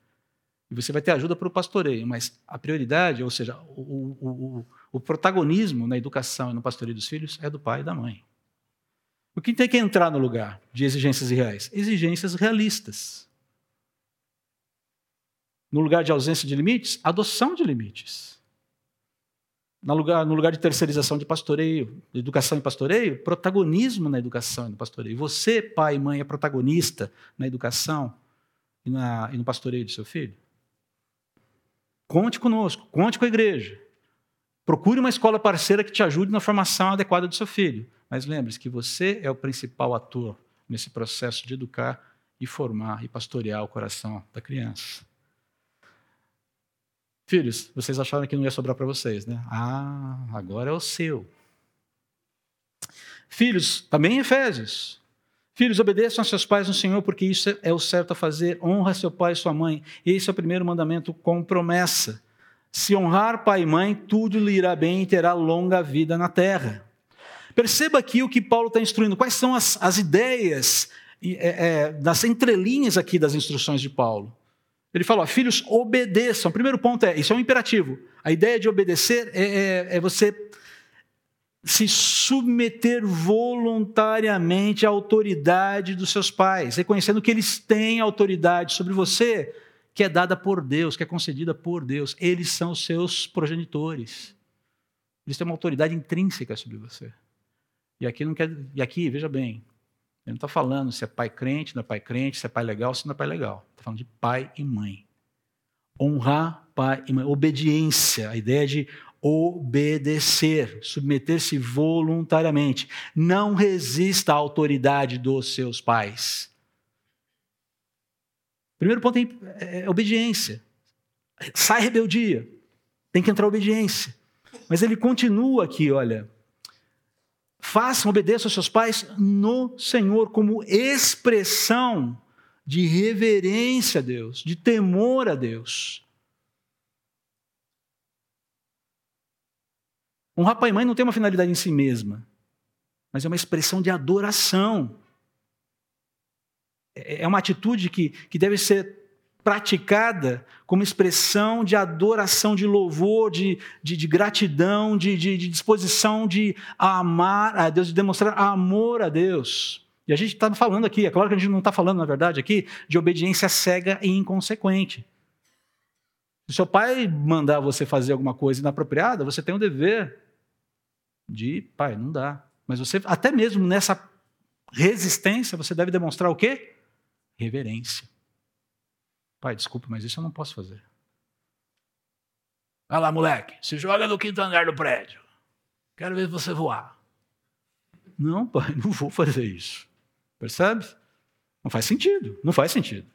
E você vai ter ajuda para o pastoreio, mas a prioridade, ou seja, o, o, o, protagonismo na educação e no pastoreio dos filhos é do pai e da mãe. O que tem que entrar no lugar de exigências reais? Exigências realistas. No lugar de ausência de limites, adoção de limites no lugar, no lugar de terceirização de pastoreio, de educação e pastoreio, protagonismo na educação e no pastoreio. Você, pai e mãe, é protagonista na educação e, na, e no pastoreio do seu filho? Conte conosco, conte com a igreja. Procure uma escola parceira que te ajude na formação adequada do seu filho. Mas lembre-se que você é o principal ator nesse processo de educar e formar e pastorear o coração da criança. Filhos, vocês acharam que não ia sobrar para vocês, né? Ah, agora é o seu. Filhos, também em Efésios. Filhos, obedeçam a seus pais no Senhor, porque isso é o certo a fazer. Honra seu pai e sua mãe. Esse é o primeiro mandamento com promessa. Se honrar pai e mãe, tudo lhe irá bem e terá longa vida na terra. Perceba aqui o que Paulo está instruindo. Quais são as, as ideias é, é, das entrelinhas aqui das instruções de Paulo? Ele fala, ó, filhos, obedeçam. O primeiro ponto é, isso é um imperativo. A ideia de obedecer é, é, é você se submeter voluntariamente à autoridade dos seus pais, reconhecendo que eles têm autoridade sobre você, que é dada por Deus, que é concedida por Deus. Eles são seus progenitores. Eles têm uma autoridade intrínseca sobre você. E aqui não quer, e aqui, veja bem, ele não está falando se é pai crente, não é pai crente, se é pai legal, se não é pai legal. Está falando de pai e mãe. Honrar pai e mãe. Obediência, a ideia de obedecer, submeter-se voluntariamente. Não resista à autoridade dos seus pais. Primeiro ponto é, é obediência. Sai rebeldia. Tem que entrar obediência. Mas ele continua aqui, olha. Façam, obedeçam aos seus pais no Senhor, como expressão de reverência a Deus, de temor a Deus. Honrar pai e mãe não tem uma finalidade em si mesma, mas é uma expressão de adoração. É, é uma atitude que, que deve ser praticada como expressão de adoração, de louvor, de, de, de gratidão, de, de, de, disposição de amar a Deus, de demonstrar amor a Deus. E a gente está falando aqui, é claro que a gente não está falando, na verdade, aqui, de obediência cega e inconsequente. Se seu pai mandar você fazer alguma coisa inapropriada, você tem o dever de, pai, não dá. Mas você, até mesmo nessa resistência, você deve demonstrar o quê? Reverência. Pai, desculpa, mas isso eu não posso fazer. Vai lá, moleque, se joga no quinto andar do prédio. Quero ver você voar. Não, pai, não vou fazer isso. Percebe? Não faz sentido. Não faz sentido.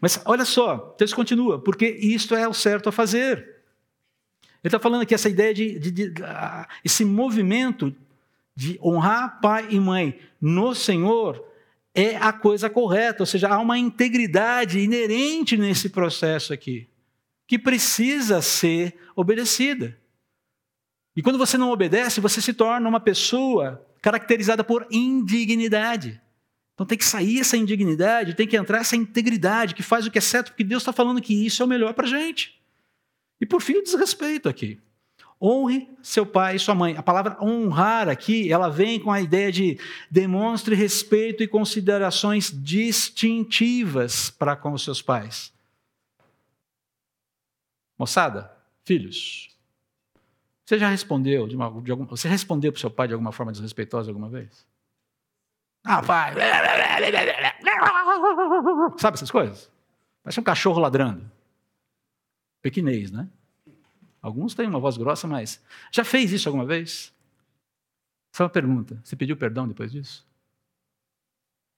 Mas olha só, o texto continua, porque isto é o certo a fazer. Ele está falando aqui essa ideia de, de, de uh, esse movimento de honrar pai e mãe no Senhor é a coisa correta, ou seja, há uma integridade inerente nesse processo aqui, que precisa ser obedecida. E quando você não obedece, você se torna uma pessoa caracterizada por indignidade. Então tem que sair essa indignidade, tem que entrar essa integridade que faz o que é certo, porque Deus está falando que isso é o melhor para a gente. E por fim, o desrespeito aqui. Honre seu pai e sua mãe. A palavra honrar aqui, ela vem com a ideia de demonstre respeito e considerações distintivas para com os seus pais. Moçada, filhos, você já respondeu de, uma, de algum, você respondeu para o seu pai de alguma forma desrespeitosa alguma vez? Ah, pai. Sabe essas coisas? Parece um cachorro ladrando pequinês, né? Alguns têm uma voz grossa, mas já fez isso alguma vez? Só uma pergunta: você pediu perdão depois disso?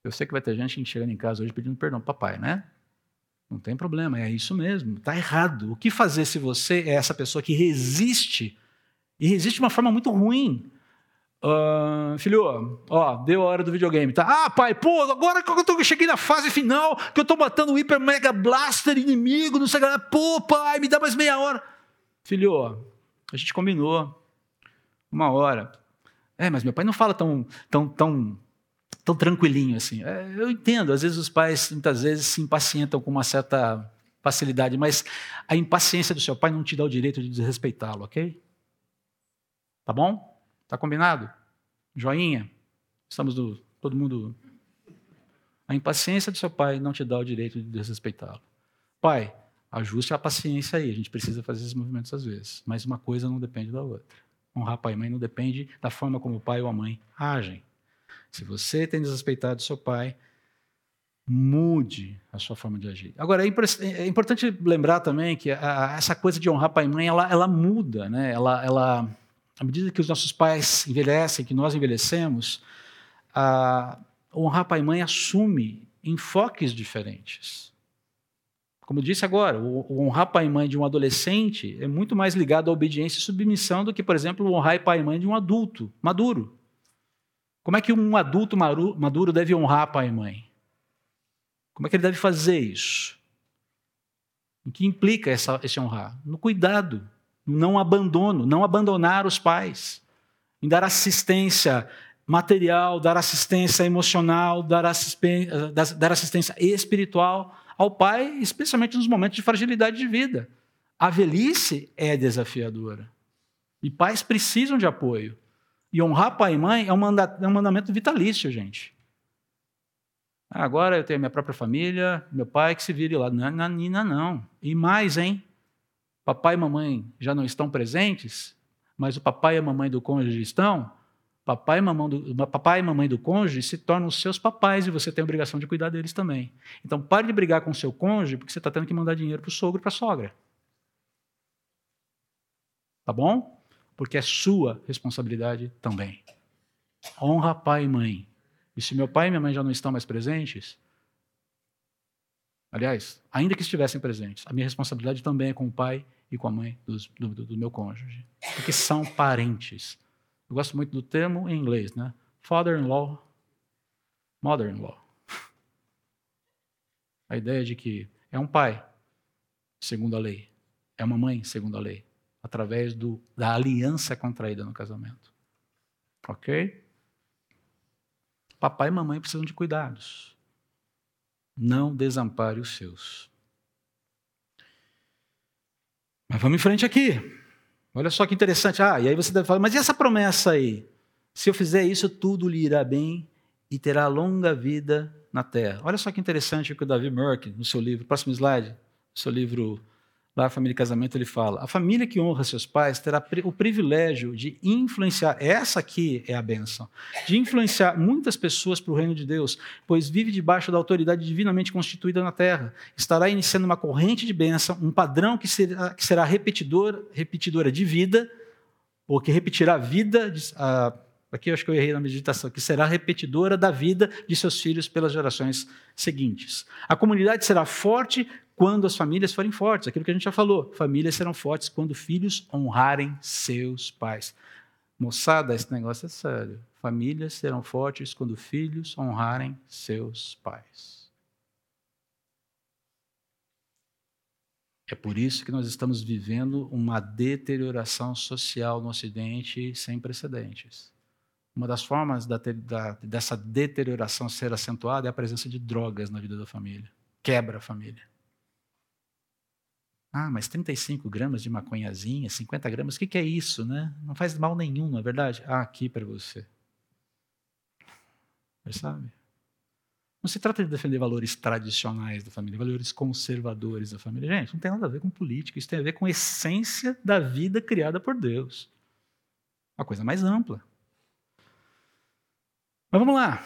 Eu sei que vai ter gente chegando em casa hoje pedindo perdão papai, né? Não tem problema, é isso mesmo, está errado. O que fazer se você é essa pessoa que resiste, e resiste de uma forma muito ruim? Uh, filho, ó, deu a hora do videogame, tá? Ah, pai, pô, agora que eu, cheguei na fase final, que eu tô matando o Hyper Mega Blaster inimigo, não sei o que, pô, pai, me dá mais meia hora. Filho, a gente combinou uma hora. É, mas meu pai não fala tão, tão, tão, tão tranquilinho assim. É, eu entendo, às vezes os pais, muitas vezes, se impacientam com uma certa facilidade, mas a impaciência do seu pai não te dá o direito de desrespeitá-lo, ok? Tá bom? Tá combinado? Joinha? Estamos do, todo mundo. A impaciência do seu pai não te dá o direito de desrespeitá-lo. Pai, ajuste a paciência aí. A gente precisa fazer esses movimentos às vezes. Mas uma coisa não depende da outra. Honrar pai e mãe não depende da forma como o pai ou a mãe agem. Se você tem desrespeitado seu pai, mude a sua forma de agir. Agora, é, é importante lembrar também que a, essa coisa de honrar pai e mãe, ela, ela muda, né? ela, ela à medida que os nossos pais envelhecem, que nós envelhecemos, a honrar pai e mãe assume enfoques diferentes. Como eu disse agora, o honrar pai e mãe de um adolescente é muito mais ligado à obediência e submissão do que, por exemplo, honrar pai e mãe de um adulto maduro. Como é que um adulto maduro deve honrar pai e mãe? Como é que ele deve fazer isso? O que implica essa, esse honrar? No cuidado, no não abandono, não abandonar os pais, em dar assistência material, dar assistência emocional, dar assistência, dar assistência espiritual ao pai, especialmente nos momentos de fragilidade de vida. A velhice é desafiadora. E pais precisam de apoio. E honrar pai e mãe é um, é mandamento vitalício, gente. Agora eu tenho minha própria família, meu pai que se vire lá. Não, não, não. E mais, hein? Papai e mamãe já não estão presentes, mas o papai e a mamãe do cônjuge estão. Papai e, mamãe do, papai e mamãe do cônjuge se tornam seus papais e você tem a obrigação de cuidar deles também. Então pare de brigar com o seu cônjuge porque você está tendo que mandar dinheiro para o sogro e para a sogra. Tá bom? Porque é sua responsabilidade também. Honra pai e mãe. E se meu pai e minha mãe já não estão mais presentes, aliás, ainda que estivessem presentes, a minha responsabilidade também é com o pai e com a mãe dos, do, do, do meu cônjuge. Porque são parentes. Eu gosto muito do termo em inglês, né? Father-in-law, mother-in-law. A ideia de que é um pai, segundo a lei, é uma mãe, segundo a lei, através do, da aliança contraída no casamento. Ok? Papai e mamãe precisam de cuidados. Não desampare os seus. Mas vamos em frente aqui. Olha só que interessante. Ah, e aí você deve falar, mas e essa promessa aí? Se eu fizer isso, tudo lhe irá bem e terá longa vida na terra. Olha só que interessante o que o Davi Merck, no seu livro, próximo slide, no seu livro lá, Família e Casamento, ele fala: a família que honra seus pais terá o privilégio de influenciar, essa aqui é a benção, de influenciar muitas pessoas para o reino de Deus, pois vive debaixo da autoridade divinamente constituída na terra. Estará iniciando uma corrente de bênção, um padrão que será, que será repetidor, repetidora de vida, ou que repetirá a vida. De, a, aqui eu acho que eu errei na meditação, que será repetidora da vida de seus filhos pelas gerações seguintes. A comunidade será forte quando as famílias forem fortes, aquilo que a gente já falou. Famílias serão fortes quando filhos honrarem seus pais. Moçada, esse negócio é sério. Famílias serão fortes quando filhos honrarem seus pais. É por isso que nós estamos vivendo uma deterioração social no Ocidente sem precedentes. Uma das formas da, da, dessa deterioração ser acentuada é a presença de drogas na vida da família. Quebra a família. Ah, mas 35 gramas de maconhazinha, 50 gramas, o que, que é isso, né? Não faz mal nenhum, não é verdade? Ah, aqui para você. Percebe? Não se trata de defender valores tradicionais da família, valores conservadores da família. Gente, não tem nada a ver com política, isso tem a ver com a essência da vida criada por Deus. Uma coisa mais ampla. Mas vamos lá.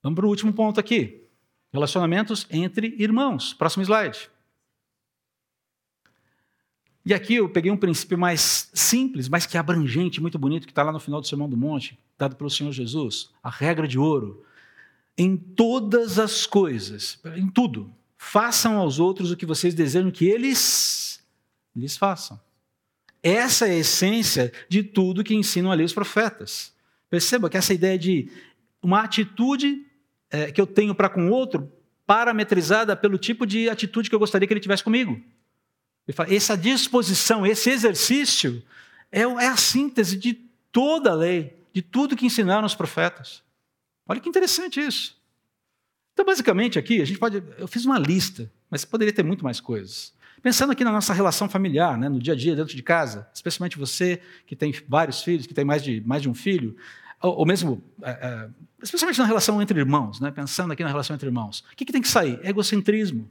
Vamos para o último ponto aqui. Relacionamentos entre irmãos. Próximo slide. E aqui eu peguei um princípio mais simples, mas que é abrangente, muito bonito, que está lá no final do Sermão do Monte, dado pelo Senhor Jesus. A regra de ouro. Em todas as coisas, em tudo, façam aos outros o que vocês desejam que eles lhes façam. Essa é a essência de tudo que ensinam ali os profetas. Perceba que essa ideia de uma atitude é, que eu tenho para com o outro parametrizada pelo tipo de atitude que eu gostaria que ele tivesse comigo. Fala, essa disposição, esse exercício é, é a síntese de toda a lei, de tudo que ensinaram os profetas. Olha que interessante isso. Então, basicamente, aqui, a gente pode. Eu fiz uma lista, mas poderia ter muito mais coisas. Pensando aqui na nossa relação familiar, né, no dia a dia, dentro de casa, especialmente você que tem vários filhos, que tem mais de, mais de um filho, ou, mesmo, é, é, especialmente na relação entre irmãos, né? pensando aqui na relação entre irmãos, o que, que tem que sair? Egocentrismo.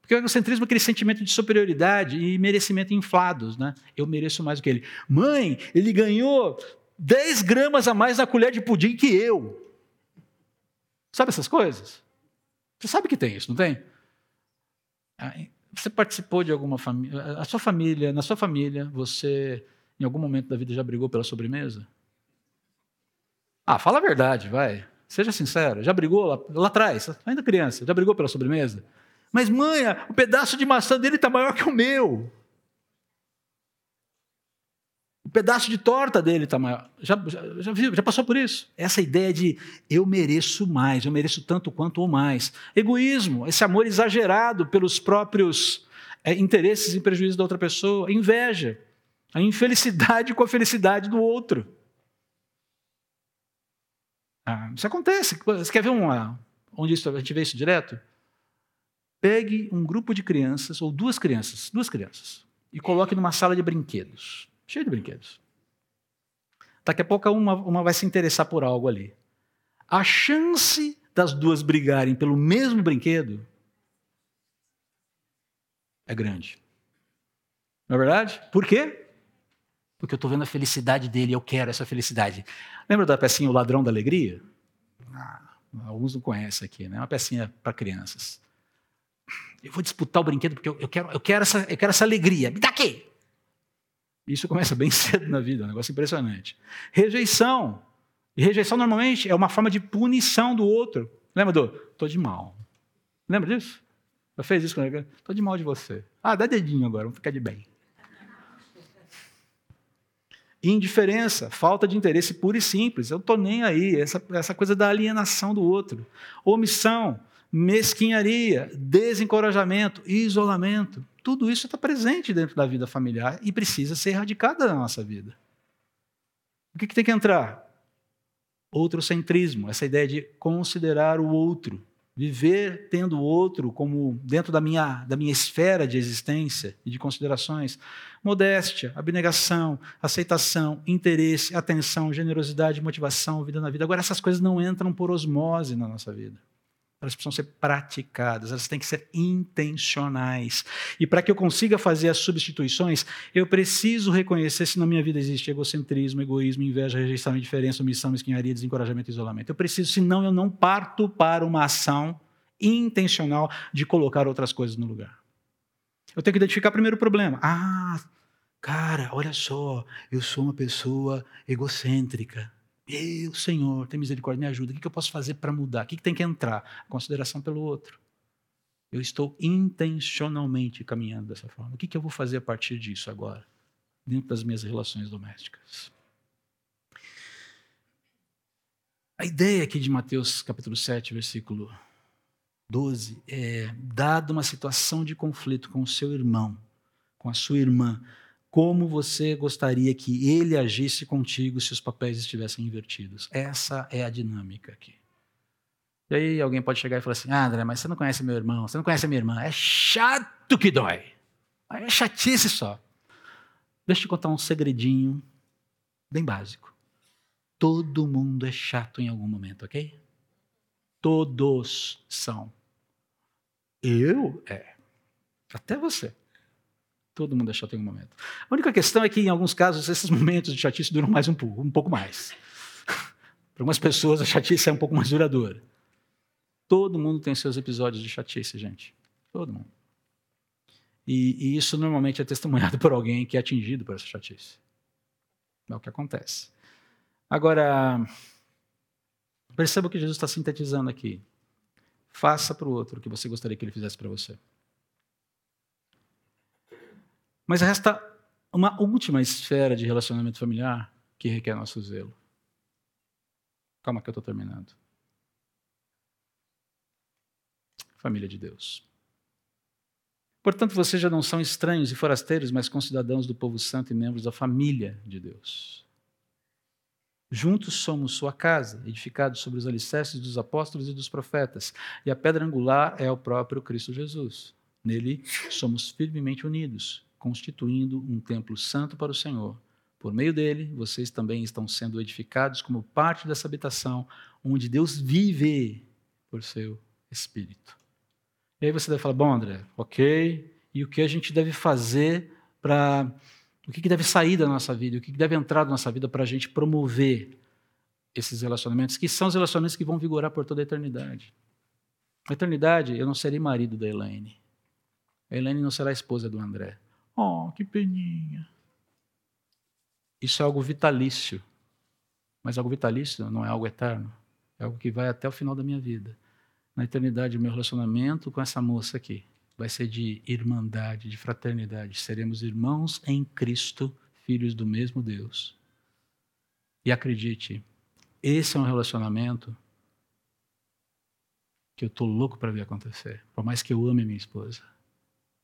Porque o egocentrismo é aquele sentimento de superioridade e merecimento inflados. Né? Eu mereço mais do que ele. Mãe, ele ganhou 10 gramas a mais na colher de pudim que eu. Sabe essas coisas? Você sabe que tem isso, não tem? Ah, você participou de alguma família. A sua família, na sua família, você, em algum momento da vida, já brigou pela sobremesa? Ah, fala a verdade, vai. Seja sincero. Já brigou lá, lá atrás, ainda criança, já brigou pela sobremesa? Mas, mãe, o pedaço de maçã dele está maior que o meu. O pedaço de torta dele está maior. Já, já, já, já passou por isso? Essa ideia de eu mereço mais, eu mereço tanto quanto ou mais. Egoísmo, esse amor exagerado pelos próprios é, interesses e prejuízos da outra pessoa. Inveja, a infelicidade com a felicidade do outro. Ah, isso acontece. Você quer ver uma, onde isso, a gente vê isso direto? Pegue um grupo de crianças, ou duas crianças, duas crianças, e coloque numa sala de brinquedos, cheia de brinquedos. Daqui a pouco uma, uma vai se interessar por algo ali. A chance das duas brigarem pelo mesmo brinquedo é grande. Não é verdade? Por quê? Porque eu estou vendo a felicidade dele, eu quero essa felicidade. Lembra da pecinha O Ladrão da Alegria? Ah, alguns não conhecem aqui, né? É uma pecinha para crianças. Eu vou disputar o brinquedo porque eu, eu, quero, eu, quero essa, eu quero essa alegria. Me dá aqui! Isso começa bem cedo na vida, é um negócio impressionante. Rejeição. E rejeição normalmente é uma forma de punição do outro. Lembra do? Estou de mal. Lembra disso? Já fez isso com ele? Estou de mal de você. Ah, dá dedinho agora, vamos ficar de bem. Indiferença, falta de interesse puro e simples. Eu estou nem aí. Essa, essa coisa da alienação do outro. Omissão, mesquinharia, desencorajamento, isolamento. Tudo isso está presente dentro da vida familiar e precisa ser erradicado da nossa vida. O que, que tem que entrar? Outrocentrismo, essa ideia de considerar o outro viver tendo o outro como dentro da minha, da minha esfera de existência e de considerações. Modéstia, abnegação, aceitação, interesse, atenção, generosidade, motivação, vida na vida. Agora, essas coisas não entram por osmose na nossa vida. Elas precisam ser praticadas, elas têm que ser intencionais. E para que eu consiga fazer as substituições, eu preciso reconhecer se na minha vida existe egocentrismo, egoísmo, inveja, rejeição, indiferença, omissão, mesquinharia, desencorajamento e isolamento. Eu preciso, senão eu não parto para uma ação intencional de colocar outras coisas no lugar. Eu tenho que identificar primeiro o problema. Ah, cara, olha só, eu sou uma pessoa egocêntrica. Eu, Senhor, tem misericórdia, me ajuda. O que eu posso fazer para mudar? O que tem que entrar? Consideração pelo outro. Eu estou intencionalmente caminhando dessa forma. O que eu vou fazer a partir disso agora, dentro das minhas relações domésticas? A ideia aqui de Mateus capítulo 7, versículo 12, é: dada uma situação de conflito com o seu irmão, com a sua irmã, como você gostaria que ele agisse contigo se os papéis estivessem invertidos. Essa é a dinâmica aqui. E aí alguém pode chegar e falar assim: ah, André, mas você não conhece meu irmão, você não conhece minha irmã. É chato que dói. É chatice só. Deixa eu te contar um segredinho bem básico. Todo mundo é chato em algum momento, ok? Todos são. Eu? É. Até você. Todo mundo é chato em algum momento. A única questão é que, em alguns casos, esses momentos de chatice duram mais um pouco, um pouco mais. Para algumas pessoas, a chatice é um pouco mais duradoura. Todo mundo tem seus episódios de chatice, gente. Todo mundo. E, e, isso normalmente é testemunhado por alguém que é atingido por essa chatice. É o que acontece. Agora, perceba o que Jesus está sintetizando aqui. Faça para o outro o que você gostaria que ele fizesse para você. Mas resta uma última esfera de relacionamento familiar que requer nosso zelo. Calma que eu estou terminando. Família de Deus. Portanto, vocês já não são estranhos e forasteiros, mas concidadãos do povo santo e membros da família de Deus. Juntos somos sua casa, edificados sobre os alicerces dos apóstolos e dos profetas, e a pedra angular é o próprio Cristo Jesus. Nele somos firmemente unidos, constituindo um templo santo para o Senhor. Por meio dele, vocês também estão sendo edificados como parte dessa habitação, onde Deus vive por seu Espírito. E aí você deve falar, bom, André, ok, e o que a gente deve fazer para. O que deve sair da nossa vida, o que deve entrar na nossa vida para a gente promover esses relacionamentos, que são os relacionamentos que vão vigorar por toda a eternidade. Na eternidade, eu não serei marido da Elaine. A Elaine não será esposa do André. Oh, que peninha. Isso é algo vitalício. Mas algo vitalício não é algo eterno. É algo que vai até o final da minha vida. Na eternidade, o meu relacionamento com essa moça aqui vai ser de irmandade, de fraternidade. Seremos irmãos em Cristo, filhos do mesmo Deus. E acredite, esse é um relacionamento que eu estou louco para ver acontecer. Por mais que eu ame minha esposa,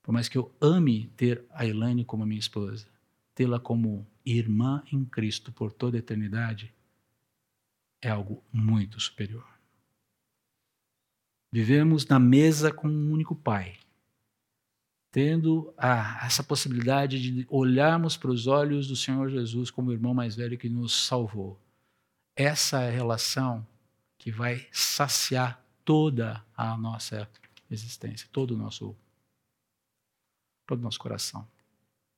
por mais que eu ame ter a Elaine como minha esposa, tê-la como irmã em Cristo por toda a eternidade, é algo muito superior. Vivemos na mesa com um único Pai, tendo a, essa possibilidade de olharmos para os olhos do Senhor Jesus como o irmão mais velho que nos salvou. Essa é a relação que vai saciar toda a nossa existência, todo o nosso, todo o nosso coração.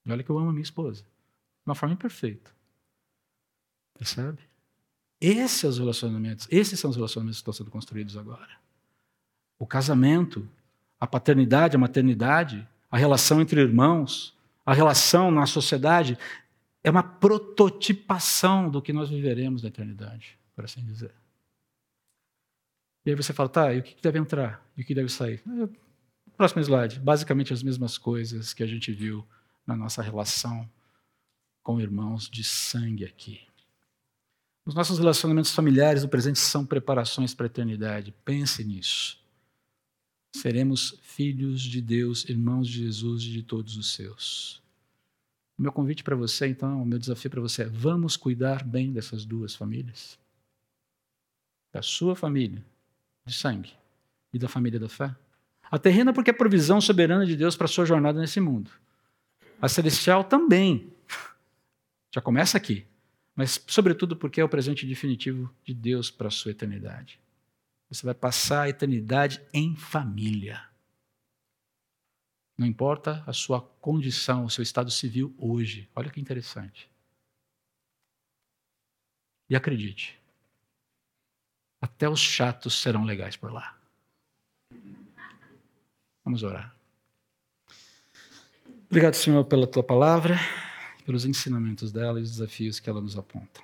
E olha que eu amo a minha esposa, de uma forma imperfeita. Percebe? Esses são os relacionamentos, esses são os relacionamentos que estão sendo construídos agora. O casamento, a paternidade, a maternidade, a relação entre irmãos, a relação na sociedade, é uma prototipação do que nós viveremos na eternidade, por assim dizer. E aí você fala, tá, e o que deve entrar? E o que deve sair? Próximo slide. Basicamente as mesmas coisas que a gente viu na nossa relação com irmãos de sangue aqui. Os nossos relacionamentos familiares no presente são preparações para a eternidade. Pense nisso seremos filhos de Deus, irmãos de Jesus e de todos os seus. O meu convite para você, então, o meu desafio para você é: vamos cuidar bem dessas duas famílias? Da sua família de sangue e da família da fé? A terrena, porque é provisão soberana de Deus para a sua jornada nesse mundo. A celestial também. Já começa aqui. Mas, sobretudo, porque é o presente definitivo de Deus para a sua eternidade. Você vai passar a eternidade em família. Não importa a sua condição, o seu estado civil hoje. Olha que interessante. E acredite, até os chatos serão legais por lá. Vamos orar. Obrigado, Senhor, pela tua palavra, pelos ensinamentos dela e os desafios que ela nos aponta.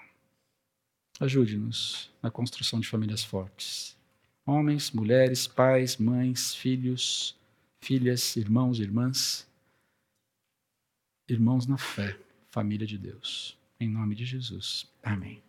Ajude-nos na construção de famílias fortes homens, mulheres, pais, mães, filhos, filhas, irmãos, irmãs, irmãos na fé, família de Deus. Em nome de Jesus. Amém.